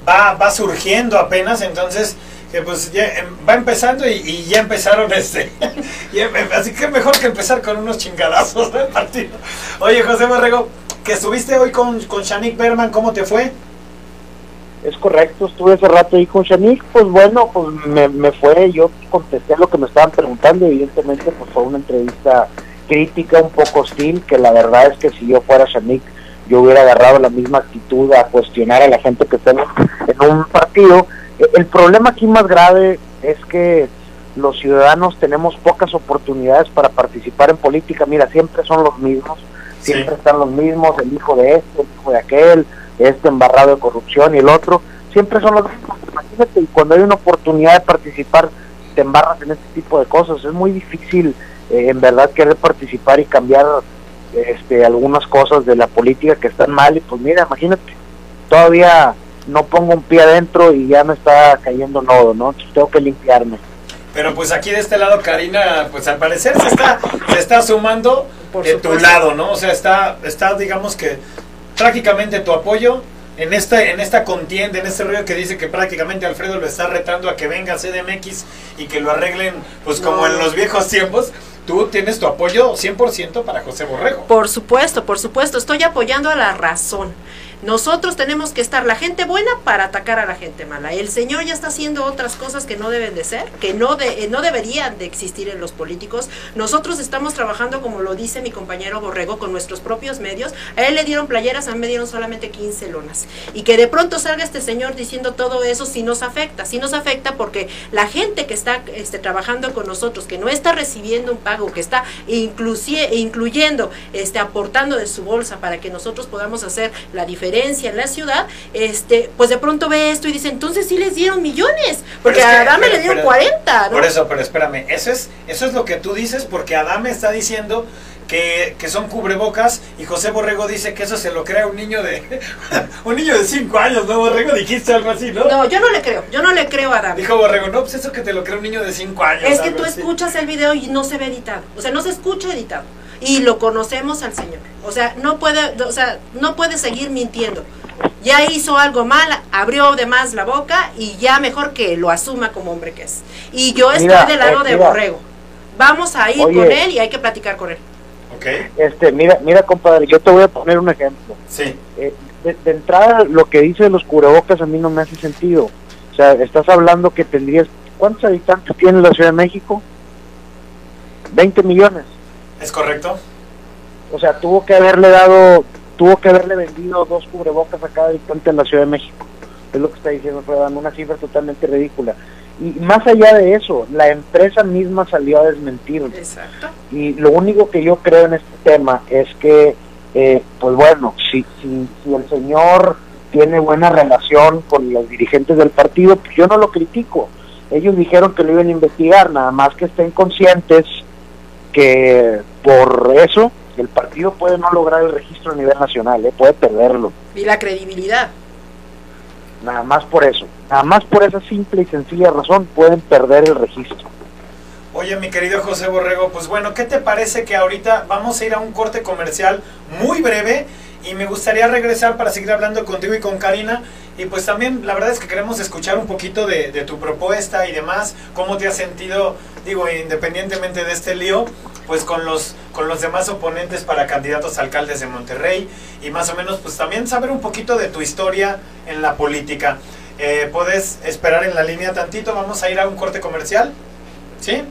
va, va surgiendo apenas, entonces, que pues ya em- va empezando y, ya empezaron este. em- así que mejor que empezar con unos chingadazos del partido. Oye, José Borrego, que estuviste hoy con, con Shanik Berman, ¿cómo te fue? Es correcto, estuve hace rato ahí con Shanik, pues bueno, pues me, me fue, yo contesté lo que me estaban preguntando, evidentemente pues fue una entrevista crítica, un poco hostil, que la verdad es que si yo fuera Shanik, yo hubiera agarrado la misma actitud a cuestionar a la gente que está en, un partido. E- El problema aquí más grave es que los ciudadanos tenemos pocas oportunidades para participar en política, mira, siempre son los mismos, siempre están los mismos, el hijo de este, el hijo de aquel, este embarrado de corrupción y el otro, siempre son los mismos. Imagínate, y cuando hay una oportunidad de participar, te embarras en este tipo de cosas. Es muy difícil, eh, en verdad, querer participar y cambiar este, algunas cosas de la política que están mal. Y pues mira, imagínate, todavía no pongo un pie adentro y ya me está cayendo nodo, ¿no? Entonces tengo que limpiarme. Pero pues aquí de este lado, Karina, pues al parecer se está, se está sumando Por de tu lado, ¿no? O sea, está, está, digamos que prácticamente tu apoyo en esta, en esta contienda, en este rollo que dice que prácticamente Alfredo lo está retando a que venga a CDMX y que lo arreglen, pues como No. en los viejos tiempos. Tú tienes tu apoyo 100% para José Borrego. Por supuesto, por supuesto, estoy apoyando a la razón. Nosotros tenemos que estar la gente buena para atacar a la gente mala. El señor ya está haciendo otras cosas que no deben de ser, que no de, eh, no deberían de existir en los políticos. Nosotros estamos trabajando, como lo dice mi compañero Borrego, con nuestros propios medios. A él le dieron playeras, a mí me dieron solamente 15 lonas. Y que de pronto salga este señor diciendo todo eso, sí nos afecta. Sí nos afecta porque la gente que está este, trabajando con nosotros, que no está recibiendo un pago, que está inclusie- incluyendo, este, aportando de su bolsa para que nosotros podamos hacer la diferencia en la ciudad, este, pues de pronto ve esto y dice, entonces sí les dieron millones, porque Pero es que- a Adame pero- le dieron pero- 40, ¿no? Por eso, pero espérame, eso es, eso es lo que tú dices porque Adame está diciendo que, que son cubrebocas y José Borrego dice que eso se lo crea un niño de un niño de 5 años, ¿no, Borrego? Dijiste algo así, ¿no? No, yo no le creo, yo no le creo a Adame. Dijo Borrego, no, pues eso que te lo crea un niño de 5 años. Es que tú así. escuchas el video y no se ve editado, o sea, no se escucha editado. Y lo conocemos al Señor. O sea, no puede, o sea, no puede seguir mintiendo. Ya hizo algo mal, abrió de más la boca y ya mejor que lo asuma como hombre que es. Y yo estoy Mira, del lado eh, de mira. Borrego. Vamos a ir Oye. con él y hay que platicar con él. Ok, Este, mira, mira, compadre, yo te voy a poner un ejemplo. sí. Eh, de, de entrada, lo que dice de los cubrebocas a mí no me hace sentido. O sea, estás hablando que tendrías... ¿Cuántos habitantes tiene la Ciudad de México? 20 millones. ¿Es correcto? O sea, tuvo que haberle dado, tuvo que haberle vendido dos cubrebocas a cada habitante en la Ciudad de México. Es lo que está diciendo Fredan, una cifra totalmente ridícula. Y más allá de eso, la empresa misma salió a desmentirlo. Exacto. Y lo único que yo creo en este tema es que, eh, pues bueno, si, si, si el señor tiene buena relación con los dirigentes del partido, pues yo no lo critico. Ellos dijeron que lo iban a investigar, nada más que estén conscientes que por eso el partido puede no lograr el registro a nivel nacional, eh, puede perderlo. Y la credibilidad. Nada más por eso. Nada más por esa simple y sencilla razón pueden perder el registro. Oye, mi querido José Borrego, pues bueno, ¿qué te parece que ahorita vamos a ir a un corte comercial muy breve y me gustaría regresar para seguir hablando contigo y con Karina? Y pues también la verdad es que queremos escuchar un poquito de, tu propuesta y demás, cómo te has sentido, digo, independientemente de este lío, pues con los, con los demás oponentes para candidatos a alcaldes de Monterrey y más o menos pues también saber un poquito de tu historia en la política. Eh, ¿Puedes esperar en la línea tantito? Vamos a ir a un corte comercial. ¿Sí?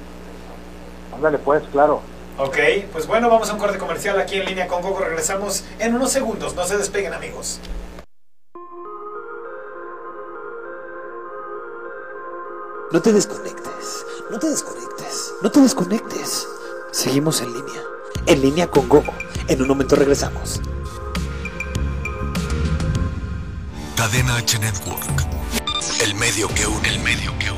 Ándale, pues, claro. Ok, pues bueno, vamos a un corte comercial aquí en línea con Coco. Regresamos en unos segundos. No se despeguen, amigos. No te desconectes, no te desconectes, no te desconectes. Seguimos en línea, en línea con Gogo. En un momento regresamos. Cadena H Network. El medio que une, el medio que une.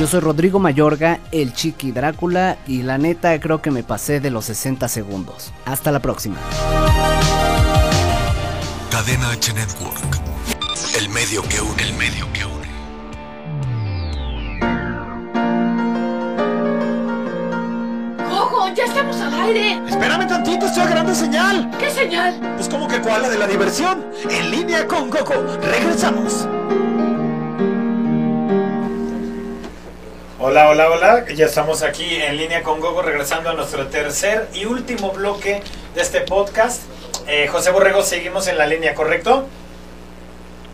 Yo soy Rodrigo Mayorga, el Chiqui Drácula, y la neta creo que me pasé de los 60 segundos. Hasta la próxima. Cadena H Network. El medio que une, el medio que une. ¡Coco, ya estamos al aire! Espérame tantito, estoy agarrando señal. ¿Qué señal? Pues como que cuál, la de la diversión. En línea con Coco. Regresamos. Hola, hola, hola. Ya estamos aquí en línea con Gogo, regresando a nuestro tercer y último bloque de este podcast. Eh, José Borrego, seguimos en la línea, ¿correcto?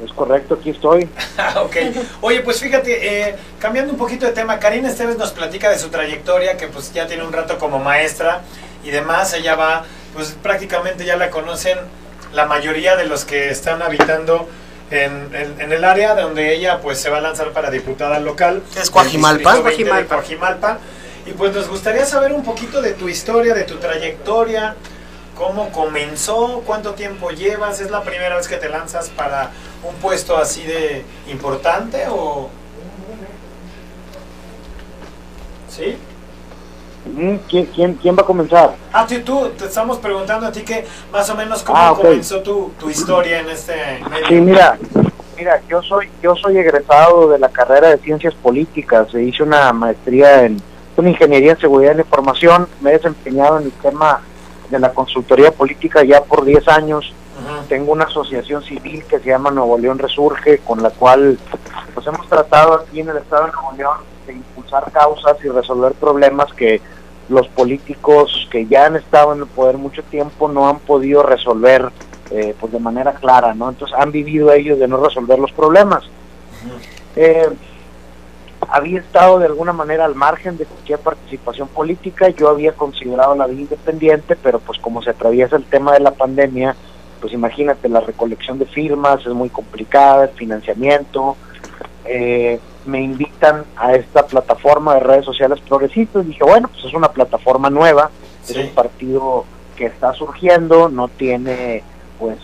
Es correcto, aquí estoy. Ok. Oye, pues fíjate, eh, cambiando un poquito de tema, Karina Esteves nos platica de su trayectoria, que pues ya tiene un rato como maestra y demás. Ella va, pues prácticamente ya la conocen la mayoría de los que están habitando en, en- en el área donde ella pues se va a lanzar para diputada local. ¿Qué es Coajimalpa? del distrito 20 de Coajimalpa. Coajimalpa. Y pues nos gustaría saber un poquito de tu historia, de tu trayectoria, cómo comenzó, cuánto tiempo llevas, es la primera vez que te lanzas para un puesto así de importante o... ¿Sí? Mm, ¿Quién, quién, quién va a comenzar? Ah, tú, tú, te estamos preguntando a ti que más o menos cómo Ah, comenzó tu, tu historia en este medio. Sí, mira, mira, yo soy yo soy egresado de la carrera de Ciencias Políticas, hice una maestría en una ingeniería en seguridad de la información, me he desempeñado en el tema de la consultoría política ya por 10 años. Tengo una asociación civil que se llama Nuevo León Resurge, con la cual pues hemos tratado aquí en el estado de Nuevo León impulsar causas y resolver problemas que los políticos que ya han estado en el poder mucho tiempo no han podido resolver eh, pues de manera clara, ¿no? Entonces han vivido ellos de no resolver los problemas. Eh, había estado de alguna manera al margen de cualquier participación política, yo había considerado la vida independiente, pero pues como se atraviesa el tema de la pandemia, pues imagínate, la recolección de firmas es muy complicada, el financiamiento, eh, me invitan a esta plataforma de redes sociales progresistas, dije, bueno, pues es una plataforma nueva, Sí. es un partido que está surgiendo, no tiene pues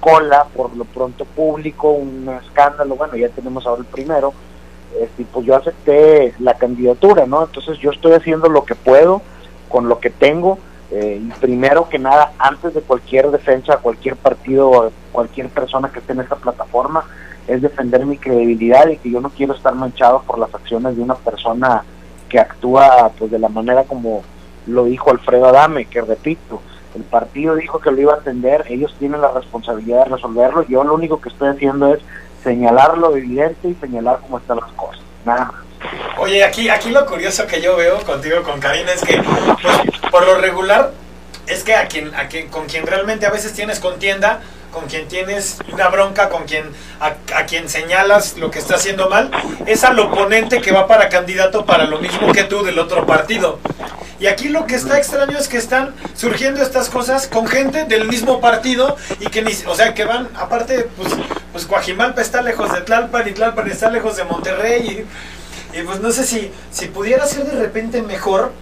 cola por lo pronto público, un escándalo, bueno, ya tenemos ahora el primero, este, pues yo acepté la candidatura, ¿no? Entonces yo estoy haciendo lo que puedo con lo que tengo, eh, y primero que nada, antes de cualquier defensa, cualquier partido, cualquier persona que esté en esta plataforma, es defender mi credibilidad y que yo no quiero estar manchado por las acciones de una persona que actúa pues de la manera como lo dijo Alfredo Adame, que repito, el partido dijo que lo iba a atender, ellos tienen la responsabilidad de resolverlo, yo lo único que estoy haciendo es señalar lo evidente y señalar cómo están las cosas, nada más. Oye, aquí, aquí lo curioso que yo veo contigo, con Karina, es que pues, por lo regular es que a quien, a quien, con quien realmente a veces tienes contienda, con quien tienes una bronca, con quien a, a quien señalas lo que está haciendo mal, es al oponente que va para candidato para lo mismo que tú del otro partido. Y aquí lo que está extraño es que están surgiendo estas cosas con gente del mismo partido y que ni, o sea, que van, aparte, pues, pues Coajimalpa está lejos de Tlalpan y Tlalpan está lejos de Monterrey y, y pues no sé si, si pudiera ser de repente mejor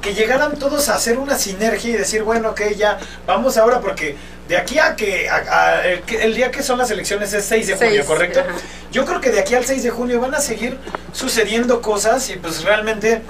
que llegaran todos a hacer una sinergia y decir, bueno, ok, ya, vamos ahora porque de aquí a que, a- a- el, que- el día que son las elecciones es 6 de junio, ¿correcto? ajá. Yo creo que de aquí al 6 de junio van a seguir sucediendo cosas y pues realmente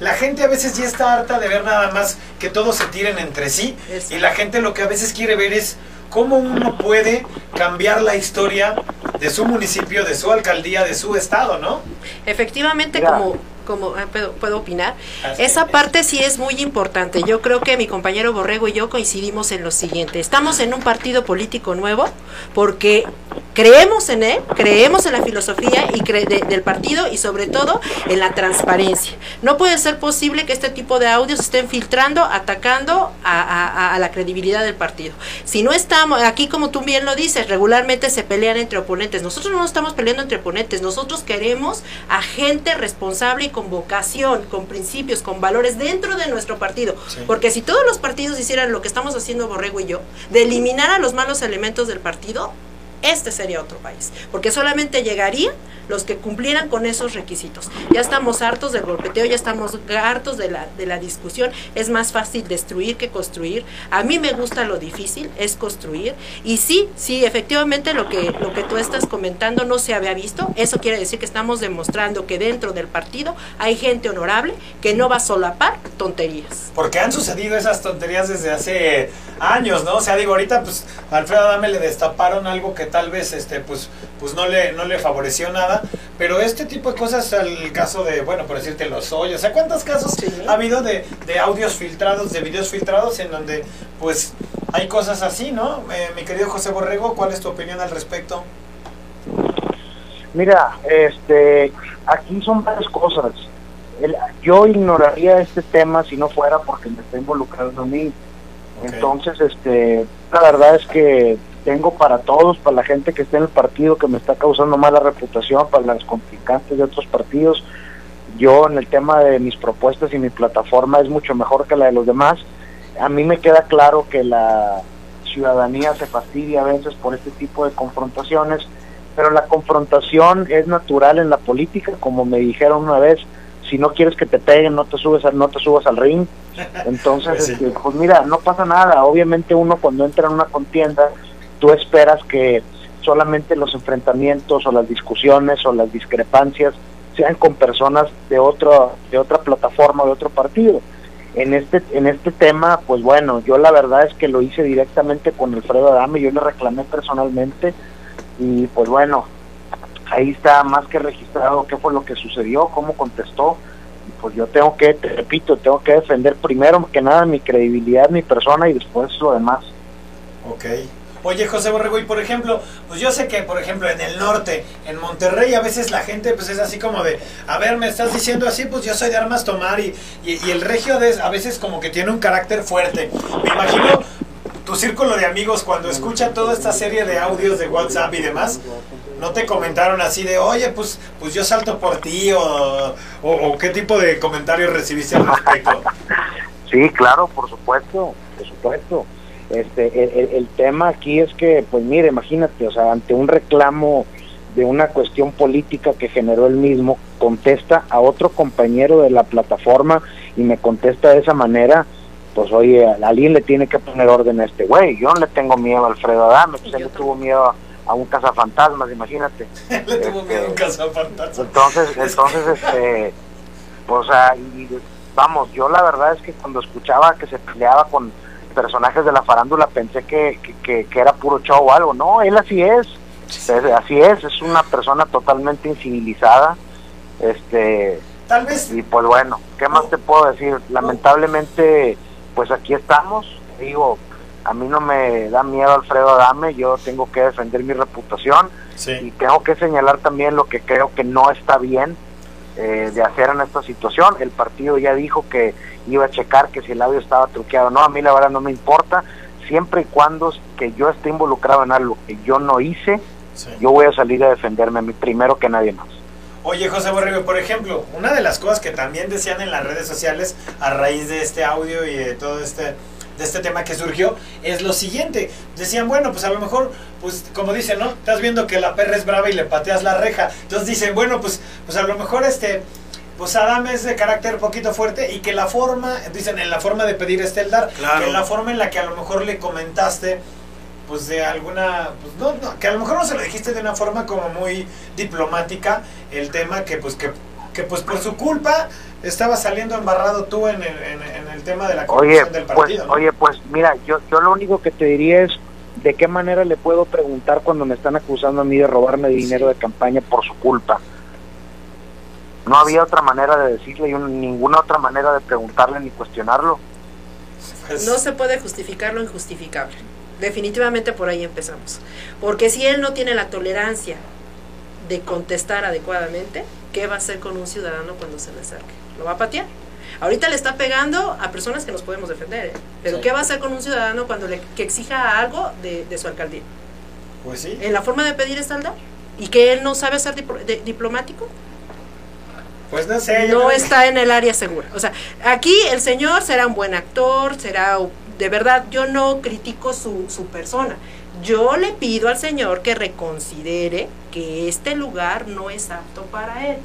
la gente a veces ya está harta de ver nada más que todos se tiren entre sí y la gente lo que a veces quiere ver es cómo uno puede cambiar la historia de su municipio, de su alcaldía, de su estado, ¿no? Efectivamente, Mira. como, como ah, puedo, puedo opinar, Así esa es. parte sí es muy importante. Yo creo que mi compañero Borrego y yo coincidimos en lo siguiente. Estamos en un partido político nuevo porque creemos en él, creemos en la filosofía y cre- de- del partido y sobre todo en la transparencia. No puede ser posible que este tipo de audios estén filtrando, atacando a, a- a la credibilidad del partido. Si no estamos, aquí como tú bien lo dices, regularmente se pelean entre oponentes. Nosotros no estamos peleando entre oponentes, nosotros queremos a gente responsable y con vocación, con principios, con valores dentro de nuestro partido. Sí. Porque si todos los partidos hicieran lo que estamos haciendo Borrego y yo, de eliminar a los malos elementos del partido, este sería otro país, porque solamente llegarían los que cumplieran con esos requisitos. Ya estamos hartos del golpeteo, ya estamos hartos de la, de la discusión, es más fácil destruir que construir. A mí me gusta lo difícil, es construir. Y sí, sí, efectivamente lo que, lo que tú estás comentando no se había visto, eso quiere decir que estamos demostrando que dentro del partido hay gente honorable que no va a solapar tonterías. Porque han sucedido esas tonterías desde hace años, ¿no? O sea, digo, ahorita pues Alfredo Adame le destaparon algo que tal vez este pues pues no le no le favoreció nada, pero este tipo de cosas el caso de, bueno, por decirte los hoyos, o sea, ¿cuántos casos Sí. ha habido de, de audios filtrados, de videos filtrados en donde pues hay cosas así, ¿no? Eh, mi querido José Borrego, ¿cuál es tu opinión al respecto? Mira, este, aquí son varias cosas. El- yo ignoraría este tema si no fuera porque me está involucrando a mí. Entonces, este, la verdad es que tengo para todos, para la gente que está en el partido que me está causando mala reputación, para las contrincantes de otros partidos. Yo en el tema de mis propuestas y mi plataforma es mucho mejor que la de los demás. A mí me queda claro que la ciudadanía se fastidia a veces por este tipo de confrontaciones, pero la confrontación es natural en la política, como me dijeron una vez, si no quieres que te peguen, no te subes, no te subas al ring. Entonces, Pues sí. este, pues mira, no pasa nada. Obviamente uno cuando entra en una contienda, tú esperas que solamente los enfrentamientos o las discusiones o las discrepancias sean con personas de otra de otra plataforma de otro partido. En este en este tema pues bueno yo la verdad es que lo hice directamente con Alfredo Adame yo le reclamé personalmente y pues bueno ahí está más que registrado qué fue lo que sucedió cómo contestó. Pues yo tengo que te repito tengo que defender primero que nada mi credibilidad mi persona y después lo demás. Ok. Oye, José Borrego, y por ejemplo, pues yo sé que, por ejemplo, en el norte, en Monterrey, a veces la gente pues es así como de, a ver, me estás diciendo así, pues yo soy de armas tomar, y, y, el regio de, a veces como que tiene un carácter fuerte. Me imagino tu círculo de amigos cuando escucha toda esta serie de audios de WhatsApp y demás, no te comentaron así de, oye, pues, pues yo salto por ti, o, o, o qué tipo de comentarios recibiste al respecto. Sí, claro, por supuesto, por supuesto. Este, el, tema aquí es que, pues mire, imagínate, o sea, ante un reclamo de una cuestión política que generó él mismo, contesta a otro compañero de la plataforma y me contesta de esa manera, pues oye, alguien le tiene que poner orden a este güey. Yo no le tengo miedo a Alfredo Adame, pues él le tuvo miedo a, un cazafantasmas, imagínate. Le tuvo miedo a un cazafantasmas. Entonces, entonces, este, o sea, y, vamos, yo la verdad es que cuando escuchaba que se peleaba con personajes de la farándula pensé que, que, era puro show o algo. No, él así es, Es- así es, es una persona totalmente incivilizada, este, Tal vez y pues bueno, ¿qué más te puedo decir? Lamentablemente, pues aquí estamos, digo, a mí no me da miedo Alfredo Adame, yo tengo que defender mi reputación y tengo que señalar también lo que creo que no está bien eh, de hacer en esta situación. El partido ya dijo que iba a checar que si el audio estaba truqueado no, a mí la verdad no me importa, siempre y cuando que yo esté involucrado en algo que yo no hice, yo voy a salir a defenderme a mí primero que nadie más. Oye, José Borrego, por ejemplo, una de las cosas que también decían en las redes sociales a raíz de este audio y de todo este de este tema que surgió es lo siguiente. Decían, bueno, pues a lo mejor, pues como dicen, ¿no? Estás viendo que la perra es brava y le pateas la reja. Entonces dicen, bueno, pues, pues a lo mejor este, pues Adam es de carácter un poquito fuerte y que la forma, dicen, en la forma de pedir este el dar, Claro. que en la forma en la que a lo mejor le comentaste, pues de alguna, pues no, no, que a lo mejor no se lo dijiste de una forma como muy diplomática, el tema que pues que, que pues por su culpa estaba saliendo embarrado tú en el, en, en el tema de la Oye, corrupción del pues, partido. ¿no? oye, pues mira, yo, yo lo único que te diría es de qué manera le puedo preguntar cuando me están acusando a mí de robarme dinero de campaña por su culpa. No había otra manera de decirle y un- ninguna otra manera de preguntarle ni cuestionarlo. Pues, No se puede justificar lo injustificable. Definitivamente por ahí empezamos. Porque si él no tiene la tolerancia de contestar adecuadamente, ¿qué va a hacer con un ciudadano cuando se le acerque? ¿Lo va a patear? Ahorita le está pegando a personas que nos podemos defender, ¿eh? pero Sí. ¿qué va a hacer con un ciudadano cuando le que exija algo de, de su alcaldía? Pues sí. ¿En la forma de pedir está el dar? ¿Y que él no sabe ser de- diplomático? Pues no sé. no está en el área segura. O sea, aquí el señor será un buen actor, será, de verdad, yo no critico su, su persona. Yo le pido al señor que reconsidere que este lugar no es apto para él.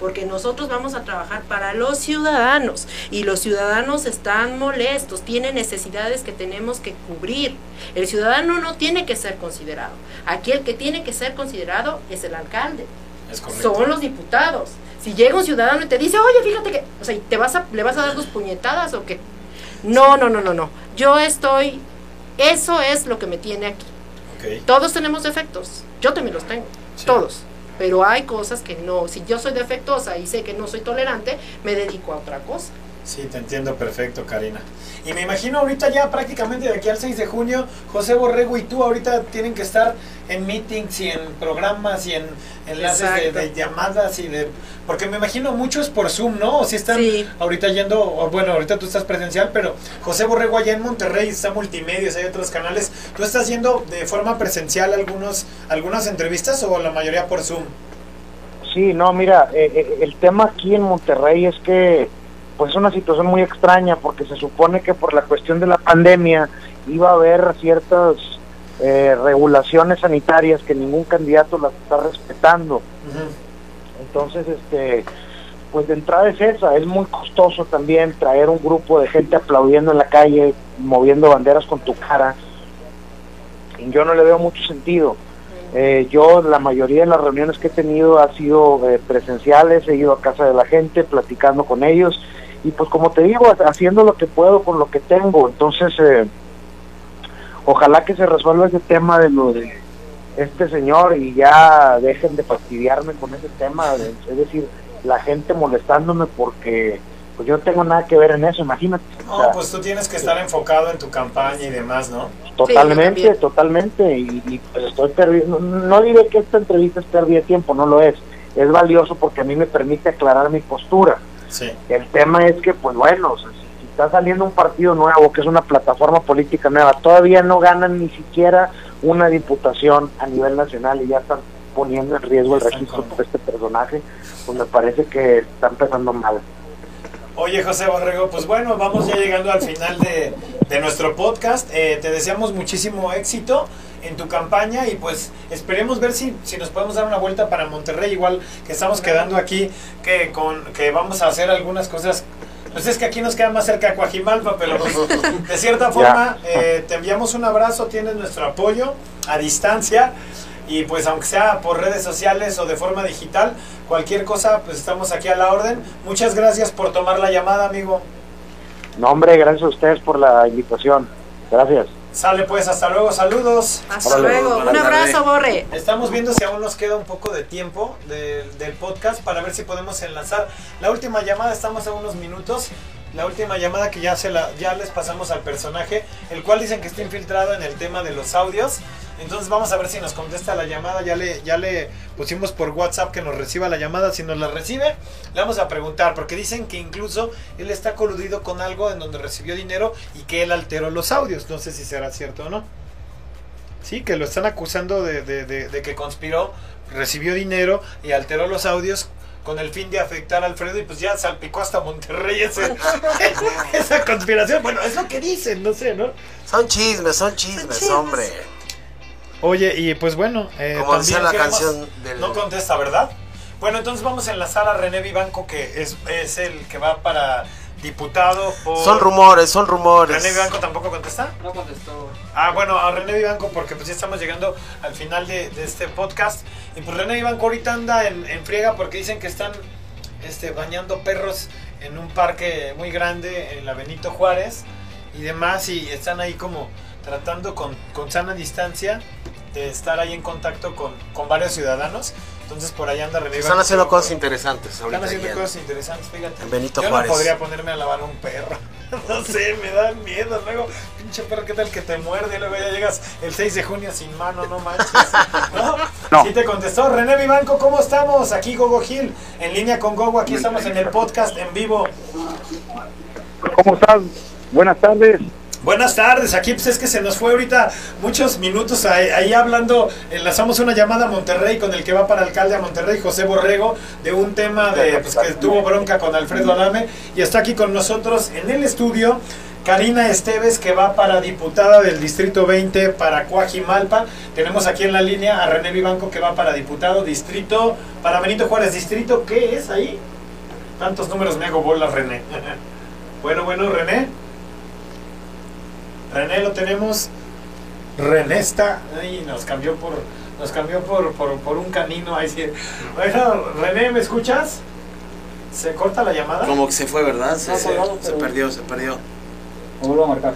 Porque nosotros vamos a trabajar para los ciudadanos y los ciudadanos están molestos, tienen necesidades que tenemos que cubrir. El ciudadano no tiene que ser considerado. Aquí el que tiene que ser considerado es el alcalde Es son los diputados. Si llega un ciudadano y te dice, oye, fíjate que, o sea, ¿te vas a, ¿le vas a dar dos puñetadas o qué? No, no, no, no, no. Yo estoy, eso es lo que me tiene aquí. Todos tenemos defectos, yo también los tengo, Sí. todos. Pero hay cosas que no, si yo soy defectuosa y sé que no soy tolerante, me dedico a otra cosa. Sí, te entiendo perfecto, Karina. Y me imagino ahorita ya prácticamente de aquí al 6 de junio, José Borrego y tú ahorita tienen que estar en meetings y en programas y en enlaces de, llamadas y de... Porque me imagino muchos por Zoom, ¿no? O si están Sí. ahorita yendo, o bueno, ahorita tú estás presencial, pero José Borrego allá en Monterrey está multimedios, hay otros canales. ¿Tú estás yendo de forma presencial algunos, algunas entrevistas o la mayoría por Zoom? Sí, no, mira, eh, eh, el tema aquí en Monterrey es que pues es una situación muy extraña porque se supone que por la cuestión de la pandemia iba a haber ciertas eh, regulaciones sanitarias que ningún candidato las está respetando. Entonces, este, pues de entrada es esa, es muy costoso también traer un grupo de gente aplaudiendo en la calle, moviendo banderas con tu cara. Y yo no le veo mucho sentido. Eh, yo la mayoría de las reuniones que he tenido ha sido eh, presenciales, he ido a casa de la gente, platicando con ellos y pues como te digo, haciendo lo que puedo con lo que tengo. Entonces, eh, ojalá que se resuelva ese tema de lo de este señor y ya dejen de fastidiarme con ese tema, de- es decir, la gente molestándome porque pues yo no tengo nada que ver en eso, imagínate. O No, sea, pues tú tienes que estar enfocado en tu campaña y demás, ¿no? Totalmente, Sí, totalmente. Y, y, pues estoy perdiendo. No, no diré que esta entrevista es pérdida de tiempo, no lo es. Es valioso porque a mí me permite aclarar mi postura. Sí. El tema es que, pues bueno, o sea, si, si está saliendo un partido nuevo, que es una plataforma política nueva, todavía no ganan ni siquiera una diputación a nivel nacional y ya están poniendo en riesgo el Están registro por este personaje, pues me parece que está empezando mal. Oye, José Borrego, pues bueno, vamos ya llegando al final de, de nuestro podcast. Eh, te deseamos muchísimo éxito en tu campaña y pues esperemos ver si, si nos podemos dar una vuelta para Monterrey, igual que estamos quedando aquí, que, con, que vamos a hacer algunas cosas. Pues es que aquí nos queda más cerca de Coajimalpa, pero pues, de cierta forma eh, te enviamos un abrazo, tienes nuestro apoyo a distancia y pues aunque sea por redes sociales o de forma digital, cualquier cosa, pues estamos aquí a la orden. Muchas gracias por tomar la llamada, amigo. No, hombre, gracias a ustedes por la invitación. Gracias. Sale pues, hasta luego, saludos. Hasta Órale, luego. Un abrazo. Borre. Estamos viendo si aún nos queda un poco de tiempo del- del podcast para ver si podemos enlazar la última llamada. Estamos a unos minutos. La última llamada que ya, se la, ya les pasamos al personaje, el cual dicen que está infiltrado en el tema de los audios. Entonces vamos a ver si nos contesta la llamada. Ya le, ya le pusimos por WhatsApp que nos reciba la llamada. Si nos la recibe, le vamos a preguntar. Porque dicen que incluso él está coludido con algo en donde recibió dinero y que él alteró los audios. No sé si será cierto o no. Sí, que lo están acusando de, de- de- de que conspiró, recibió dinero y alteró los audios con el fin de afectar a Alfredo y pues ya salpicó hasta Monterrey ese- esa conspiración. Bueno, es lo que dicen, no sé, ¿no? Son chismes, son chismes, hombre. Oye, y pues bueno, eh, Como decía la queremos- canción del- No contesta, ¿verdad? Bueno, entonces vamos a enlazar a René Vivanco, que es, es el que va para diputado por... Son rumores, son rumores. ¿René Vivanco tampoco contesta? No contestó. Ah, bueno, a René Vivanco, porque pues ya estamos llegando al final de, de este podcast. Y pues René Vivanco ahorita anda en, en friega porque dicen que están este, bañando perros en un parque muy grande en la Benito Juárez y demás. Y están ahí como tratando con, con sana distancia de estar ahí en contacto con, con varios ciudadanos. Entonces por ahí anda René Están haciendo cosas interesantes Están haciendo ya. cosas interesantes, fíjate. En Benito Yo Juárez. no podría ponerme a lavar un perro. No sé, me da miedo. Luego, pinche perro, ¿qué tal que te muerde? Luego ya llegas el 6 de junio sin mano, no manches. ¿No? No. Sí te contestó. René Vivanco, ¿cómo estamos? Aquí Gogo Gil, en línea con Gogo. Aquí estamos en el podcast en vivo. ¿Cómo estás? Buenas tardes. Buenas tardes, aquí pues es que se nos fue ahorita muchos minutos ahí, hablando, enlazamos una llamada a Monterrey con el que va para alcalde a Monterrey, José Borrego, de un tema de pues, que tuvo bronca con Alfredo Adame y está aquí con nosotros en el estudio Karina Esteves que va para diputada del Distrito 20 para Coajimalpa. Tenemos aquí en la línea a René Vivanco que va para diputado distrito para Benito Juárez, distrito, ¿qué es ahí? Tantos números me hago bolas, René. bueno, bueno, René. René lo tenemos. René está. Ay, nos cambió por. Nos cambió por, por, por un canino. Ahí sí. Bueno, René, ¿me escuchas? ¿Se corta la llamada? Como que se fue, ¿verdad? Se, No, se- colgado, se pero- perdió, se perdió. vuelvo a marcar.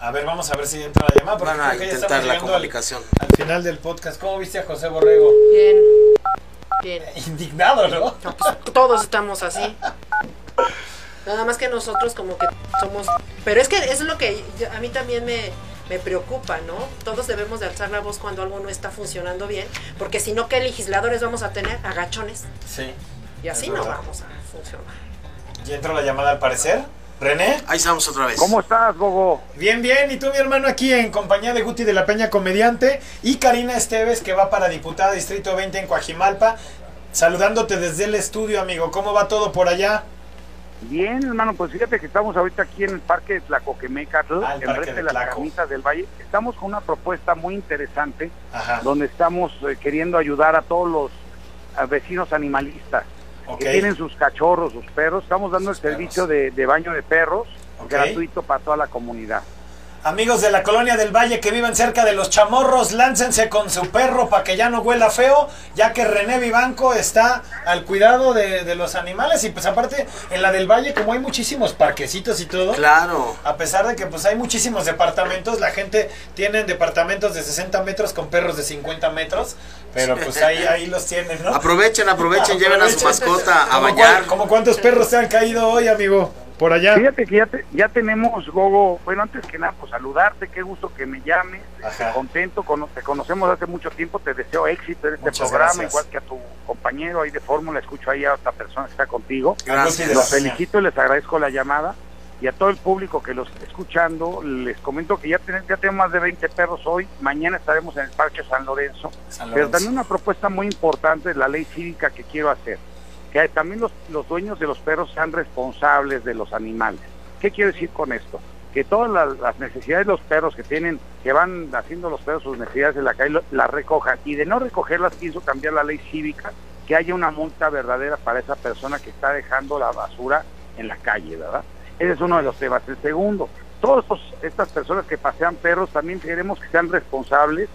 A ver, vamos a ver si entra la llamada. Van a intentar la llegando al, comunicación. al final del podcast. ¿Cómo viste a José Borrego? Bien. Bien. Indignado, ¿no? No, pues, todos estamos así. Nada más que nosotros como que somos... Pero es que es lo que yo- a mí también me, me preocupa, ¿no? Todos debemos de alzar la voz cuando algo no está funcionando bien, porque si no, ¿qué legisladores vamos a tener? Agachones. Sí. Y así no vamos a funcionar. ¿Ya entró la llamada al parecer? ¿René? Ahí estamos otra vez. ¿Cómo estás, Gogo? Bien, bien. Y tú, mi hermano, aquí en compañía de Guti de la Peña, comediante, y Karina Esteves, que va para diputada Distrito 20 en Coajimalpa. Saludándote desde el estudio, amigo. ¿Cómo va todo por allá? Bien, hermano, pues fíjate que estamos ahorita aquí en el Parque de Tlacoquemecatl, Ah, enfrente de las Tlaco. camisas del Valle. Estamos con una propuesta muy interesante Ajá. donde estamos eh, queriendo ayudar a todos los vecinos animalistas que tienen sus cachorros, sus perros. Estamos dando Sus el servicio de, de baño de perros gratuito para toda la comunidad. Amigos de la colonia del Valle que viven cerca de los chamorros, láncense con su perro para que ya no huela feo, ya que René Vivanco está al cuidado de, de los animales. Y pues aparte, en la del Valle, como hay muchísimos parquecitos y todo, Claro. a pesar de que pues hay muchísimos departamentos, la gente tiene departamentos de 60 metros con perros de 50 metros, pero pues ahí, ahí los tienen, ¿no? Aprovechen, aprovechen, lleven a su mascota a ¿Cómo bañar. cuál- ¿Cómo cuántos perros te han caído hoy, amigo? Por allá. Fíjate que ya, te- ya tenemos, Gogo, bueno, antes que nada, pues saludarte, qué gusto que me llames, Ajá. contento, cono- te conocemos hace mucho tiempo, te deseo éxito en este Muchas programa, gracias. igual que a tu compañero ahí de fórmula, escucho ahí a otra persona que está contigo. Gracias. Los felicito, les agradezco la llamada y a todo el público que los está escuchando, les comento que ya, ten- ya tenemos más de 20 perros hoy, mañana estaremos en el Parque San Lorenzo, San pero Lorenzo. también una propuesta muy importante es la ley cívica que quiero hacer, que también los, los dueños de los perros sean responsables de los animales. ¿Qué quiero decir con esto? Que todas las, necesidades de los perros que tienen, que van haciendo los perros sus necesidades en la calle, las recojan. Y de no recogerlas, pienso cambiar la ley cívica, que haya una multa verdadera para esa persona que está dejando la basura en la calle, ¿verdad? Ese es uno de los temas. El segundo, todas estas personas que pasean perros también queremos que sean responsables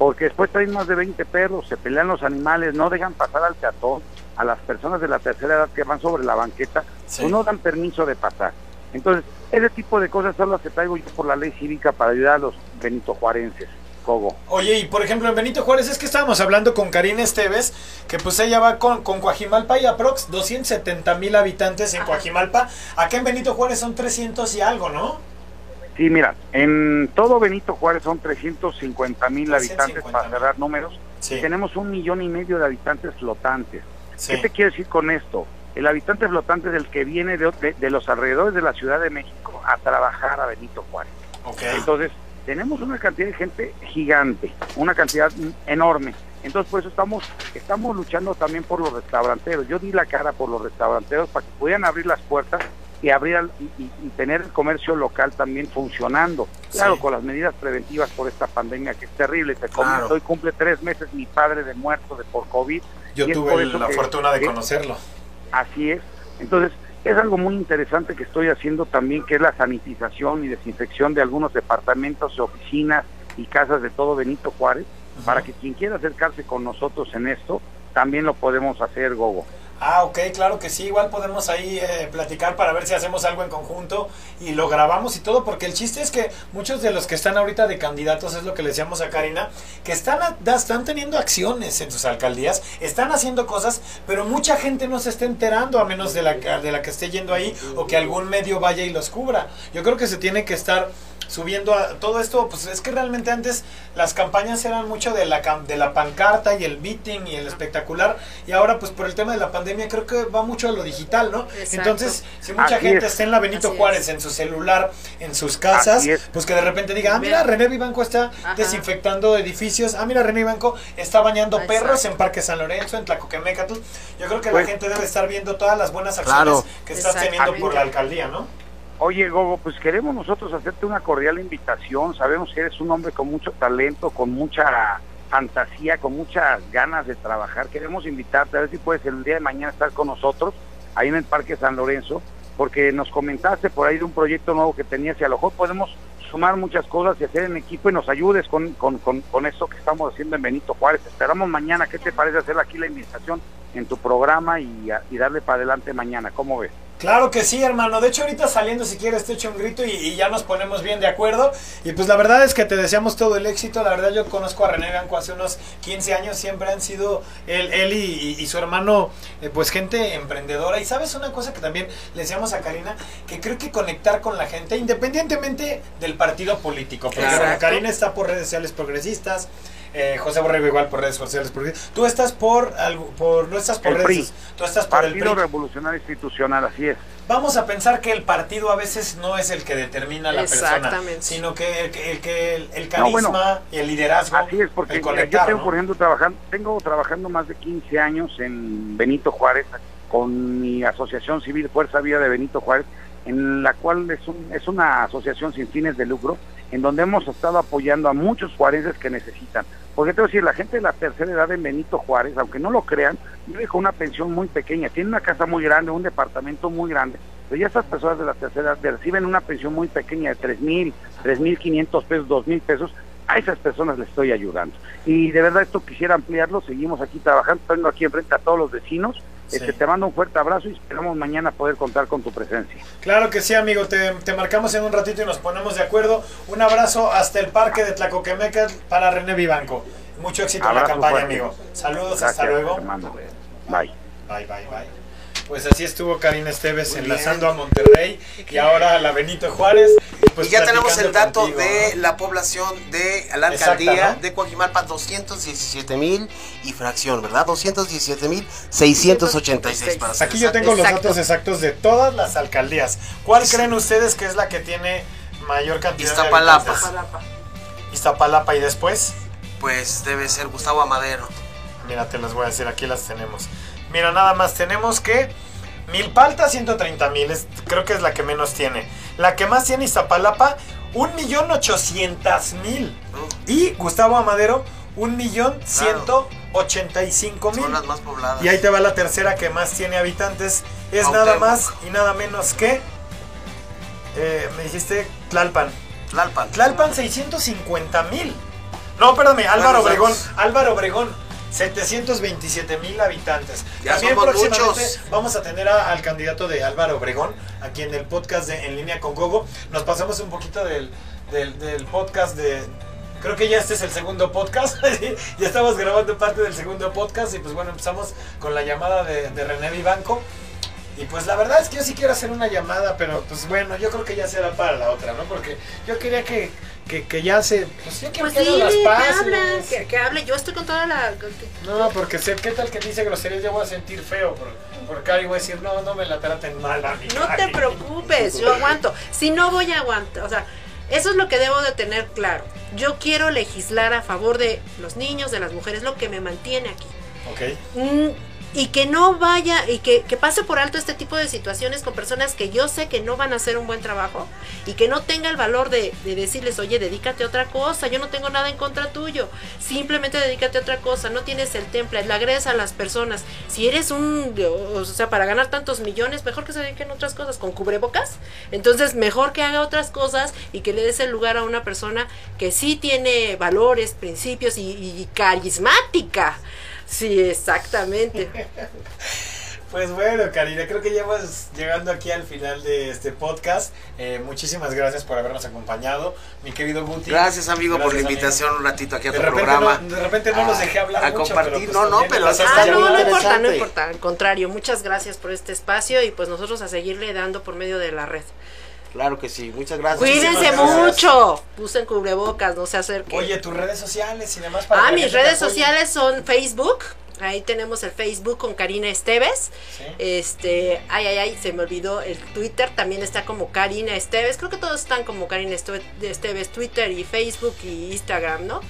porque después traen más de 20 perros, se pelean los animales, no dejan pasar al peatón, a las personas de la tercera edad que van sobre la banqueta, Sí. pues no dan permiso de pasar. Entonces, ese tipo de cosas son las que traigo yo por la ley cívica para ayudar a los Benito Juarenses, Cogo. Oye, y por ejemplo en Benito Juárez es que estábamos hablando con Karina Esteves, que pues ella va con, con Coajimalpa y aprox 270 mil habitantes en Coajimalpa. Acá en Benito Juárez son 300 y algo, ¿no? Sí, mira, en todo Benito Juárez son 350 mil habitantes 350,000. para cerrar números. Sí. Y tenemos un millón y medio de habitantes flotantes. Sí. ¿Qué te quiero decir con esto? El habitante flotante es el que viene de, de- de los alrededores de la Ciudad de México a trabajar a Benito Juárez. Ok. Entonces, tenemos una cantidad de gente gigante, una cantidad enorme. Entonces, por eso estamos, estamos luchando también por los restauranteros. Yo di la cara por los restauranteros para que pudieran abrir las puertas y abrir al- y, tener el comercio local también funcionando. Claro, Sí. con las medidas preventivas por esta pandemia que es terrible. Te comento, Claro. hoy cumple tres meses mi padre de muerto de por COVID. Yo tuve la que- fortuna de que- conocerlo. Así es. Entonces, es algo muy interesante que estoy haciendo también, que es la sanitización y desinfección de algunos departamentos, oficinas y casas de todo Benito Juárez, para que quien quiera acercarse con nosotros en esto, también lo podemos hacer, Gogo. Ah, ok, claro que sí, igual podemos ahí eh, platicar para ver si hacemos algo en conjunto y lo grabamos y todo, porque el chiste es que muchos de los que están ahorita de candidatos, es lo que le decíamos a Karina, que están, a- están teniendo acciones en sus alcaldías, están haciendo cosas, pero mucha gente no se está enterando a menos de la, de la que esté yendo ahí o que algún medio vaya y los cubra. Yo creo que se tiene que estar subiendo a todo esto, pues es que realmente antes las campañas eran mucho de la cam- de la pancarta y el meeting y el espectacular y ahora pues por el tema de la pandemia creo que va mucho a lo digital, ¿no? Exacto. Entonces, si mucha Así gente es. está en la Benito Así Juárez es. en su celular, en sus casas, pues que de repente diga, ah, mira. René Vivanco está Ajá. desinfectando edificios, ah, mira, René Vivanco está bañando Exacto. perros en Parque San Lorenzo, en Tlacoquemecatl. Yo creo que Pues- la gente debe estar viendo todas las buenas acciones Claro. que estás teniendo por la alcaldía, ¿no? Oye, Gogo, pues queremos nosotros hacerte una cordial invitación. Sabemos que eres un hombre con mucho talento, con mucha fantasía, con muchas ganas de trabajar. Queremos invitarte a ver si puedes el día de mañana estar con nosotros ahí en el Parque San Lorenzo, porque nos comentaste por ahí de un proyecto nuevo que tenías y a lo mejor podemos sumar muchas cosas y hacer en equipo y nos ayudes con, con, con, con esto que estamos haciendo en Benito Juárez. Esperamos mañana. ¿Qué te parece hacer aquí la invitación en tu programa y, y darle para adelante mañana? ¿Cómo ves? Claro que sí, hermano. De hecho, ahorita saliendo, si quieres, te echo un grito y, y ya nos ponemos bien de acuerdo. Y pues la verdad es que te deseamos todo el éxito. La verdad, yo conozco a René Bianco hace unos 15 años. Siempre han sido él, él y, y- y su hermano, eh, pues gente emprendedora. Y sabes una cosa que también le decíamos a Karina, que creo que conectar con la gente, independientemente del partido político. Porque Karina está por redes sociales progresistas. Eh, José Borrego igual por redes sociales progresistas. Tú estás por, algo- por no estás por El redes, PRI. tú estás por el Partido. Revolucionario Institucional, así es. Vamos a pensar que el partido a veces no es el que determina a la persona, Exactamente. sino que el, que- el, que el, el No, carisma bueno, y el liderazgo, Así es, porque el mira, conectar, yo tengo, ¿no? por ejemplo, trabajando, tengo trabajando más de 15 años en Benito Juárez, con mi asociación civil Fuerza Vida de Benito Juárez, en la cual es, un- es una asociación sin fines de lucro, en donde hemos estado apoyando a muchos juarenses que necesitan. Porque te voy a decir, la gente de la tercera edad en Benito Juárez, aunque no lo crean, vive con una pensión muy pequeña, tiene una casa muy grande, un departamento muy grande, Pero ya estas personas de la tercera edad reciben una pensión muy pequeña de tres mil, tres mil quinientos pesos, dos mil pesos. A esas personas les estoy ayudando. Y de verdad esto quisiera ampliarlo. Seguimos aquí trabajando. Tengo aquí enfrente a todos los vecinos. Este, te mando un fuerte abrazo y esperamos mañana poder contar con tu presencia. Claro que sí, amigo. Te, te marcamos en un ratito y nos ponemos de acuerdo. Un abrazo hasta el parque de Tlacoquemeca para René Vivanco. Mucho éxito en la campaña, fuerte. amigo. Saludos, Gracias, hasta luego. hermano. Bye. Bye, bye, bye. Pues así estuvo Karina Esteves Muy enlazando a Monterrey y ahora a la Benito Juárez. Y, pues y ya tenemos el dato contigo, de ¿no? la población de la Exacta, alcaldía ¿no? de Coajimalpa, 217 mil y fracción, ¿verdad? 217 mil 686 para ser Aquí yo tengo los datos exactos de todas las alcaldías. ¿Cuál creen ustedes que es la que tiene mayor cantidad Iztapalapa. de habitantes? Iztapalapa y después. Pues debe ser Gustavo Amadero. Mira, te las voy a decir, aquí las tenemos. Mira, nada más tenemos que Milpalta 130 mil, creo que es la que menos tiene. La que más tiene Iztapalapa, 1.800.000. Y Gustavo Amadero, 1.185.000. Son las más pobladas. Y ahí te va la tercera que más tiene habitantes. Es nada más y nada menos que. eh, me dijiste Tlalpan. Tlalpan. Tlalpan 650 mil. No, perdóname, Álvaro ¿Cuántos Obregón. Álvaro Obregón. 727 mil habitantes. Ya También somos próximamente muchos. vamos a tener a- al candidato de Álvaro Obregón aquí en el podcast de En línea con Gogo. Nos pasamos un poquito del, del, del podcast de... Creo que ya este es el segundo podcast. ya estamos grabando parte del segundo podcast y pues bueno, empezamos con la llamada de, de René Vivanco. Y pues la verdad es que yo sí quiero hacer una llamada, pero pues bueno, yo creo que ya será para la otra, ¿no? Porque yo quería que, que, que ya se... Pues Pues que hagan las dile, que que, que hable. Yo estoy con toda la. No, porque sé, ¿qué tal que dice groserías? Yo voy a sentir feo por, por Cari. Voy a decir, no, no me la traten mal a mí. No te preocupes, yo aguanto. Si no voy a aguantar, o sea, eso es lo que debo de tener claro. Yo quiero legislar a favor de los niños, de las mujeres, lo que me mantiene aquí. Ok. Mm, y que no vaya y que, que pase por alto este tipo de situaciones con personas que yo sé que no van a hacer un buen trabajo y que no tenga el valor de, de decirles, oye, dedícate a otra cosa, yo no tengo nada en contra tuyo, simplemente dedícate a otra cosa, no tienes el temple, le agredes a las personas. Si eres un, o sea, para ganar tantos millones, mejor que se dediquen a otras cosas, con cubrebocas, entonces mejor que haga otras cosas y que le des el lugar a una persona que sí tiene valores, principios y, y carismática. Sí, exactamente. Pues bueno, Karina, creo que ya vamos llegando aquí al final de este podcast. Eh, muchísimas gracias por habernos acompañado, mi querido Guti. Gracias, amigo, por la invitación amigo. un ratito aquí a De tu programa. no- de repente no los dejé hablar a mucho, compartir. pero, pues, no, no, pero está Ah, muy no, no importa, no importa. Al contrario, muchas gracias por este espacio y pues nosotros a seguirle dando por medio de la red. Claro que sí, muchas gracias. Cuídense gracias. mucho. Usen cubrebocas, no se acerquen. Oye, tus redes sociales y demás. para ah, mis redes sociales son Facebook. Ahí tenemos el Facebook con Karina Esteves. Sí. Este, ay, ay, ay, se me olvidó el Twitter. También está como Karina Esteves. Creo que todos están como Karina Esteves, Twitter y Facebook y Instagram, ¿no?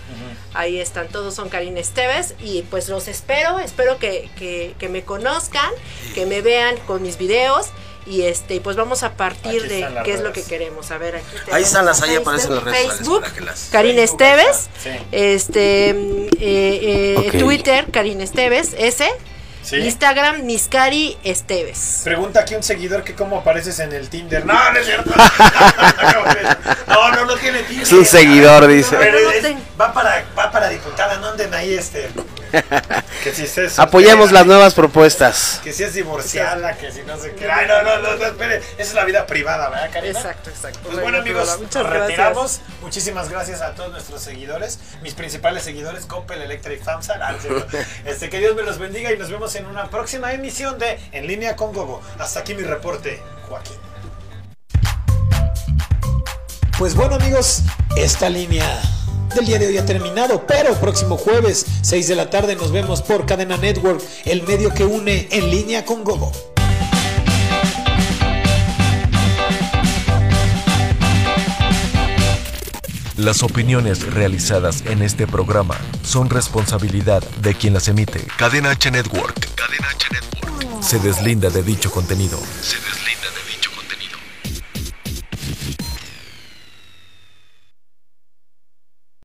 Ahí están, todos son Karina Esteves. Y pues los espero, espero que, que, que me conozcan, que me vean con mis videos. Y este, y pues vamos a partir de qué es lo que queremos. A ver, aquí Ahí están las, ahí aparecen las redes Facebook, las- Karina Esteves. Sí. Este, mm, eh, eh. Twitter, Karina Esteves, S. Sí. Instagram, Miscari Esteves. Pregunta aquí un seguidor que cómo apareces en el Tinder. No, no es cierto. no, no, no tiene Tinder. Es un seguidor, dice. Pero es- va para va para diputada, no anden ahí este. Que si estés Apoyemos las nuevas propuestas. Que si es divorciada, que si no sé qué. Ay, no, no, no, no, espere. Esa es la vida privada, ¿verdad, Karina? Exacto, exacto. Pues bueno amigos, muchas nos gracias. retiramos. Muchísimas gracias a todos nuestros seguidores, mis principales seguidores, Coppel, Electra y FAMSA. Este, que Dios me los bendiga y nos vemos en una próxima emisión de En línea con Gogo. Hasta aquí mi reporte, Joaquín. Pues bueno amigos, esta línea del día de hoy ha terminado, pero próximo jueves, 6 de la tarde, nos vemos por Cadena Network, el medio que une En línea con Gogo. Las opiniones realizadas en este programa son responsabilidad de quien las emite. Cadena H Network. Cadena H Network. Se deslinda de dicho contenido. Se deslinda de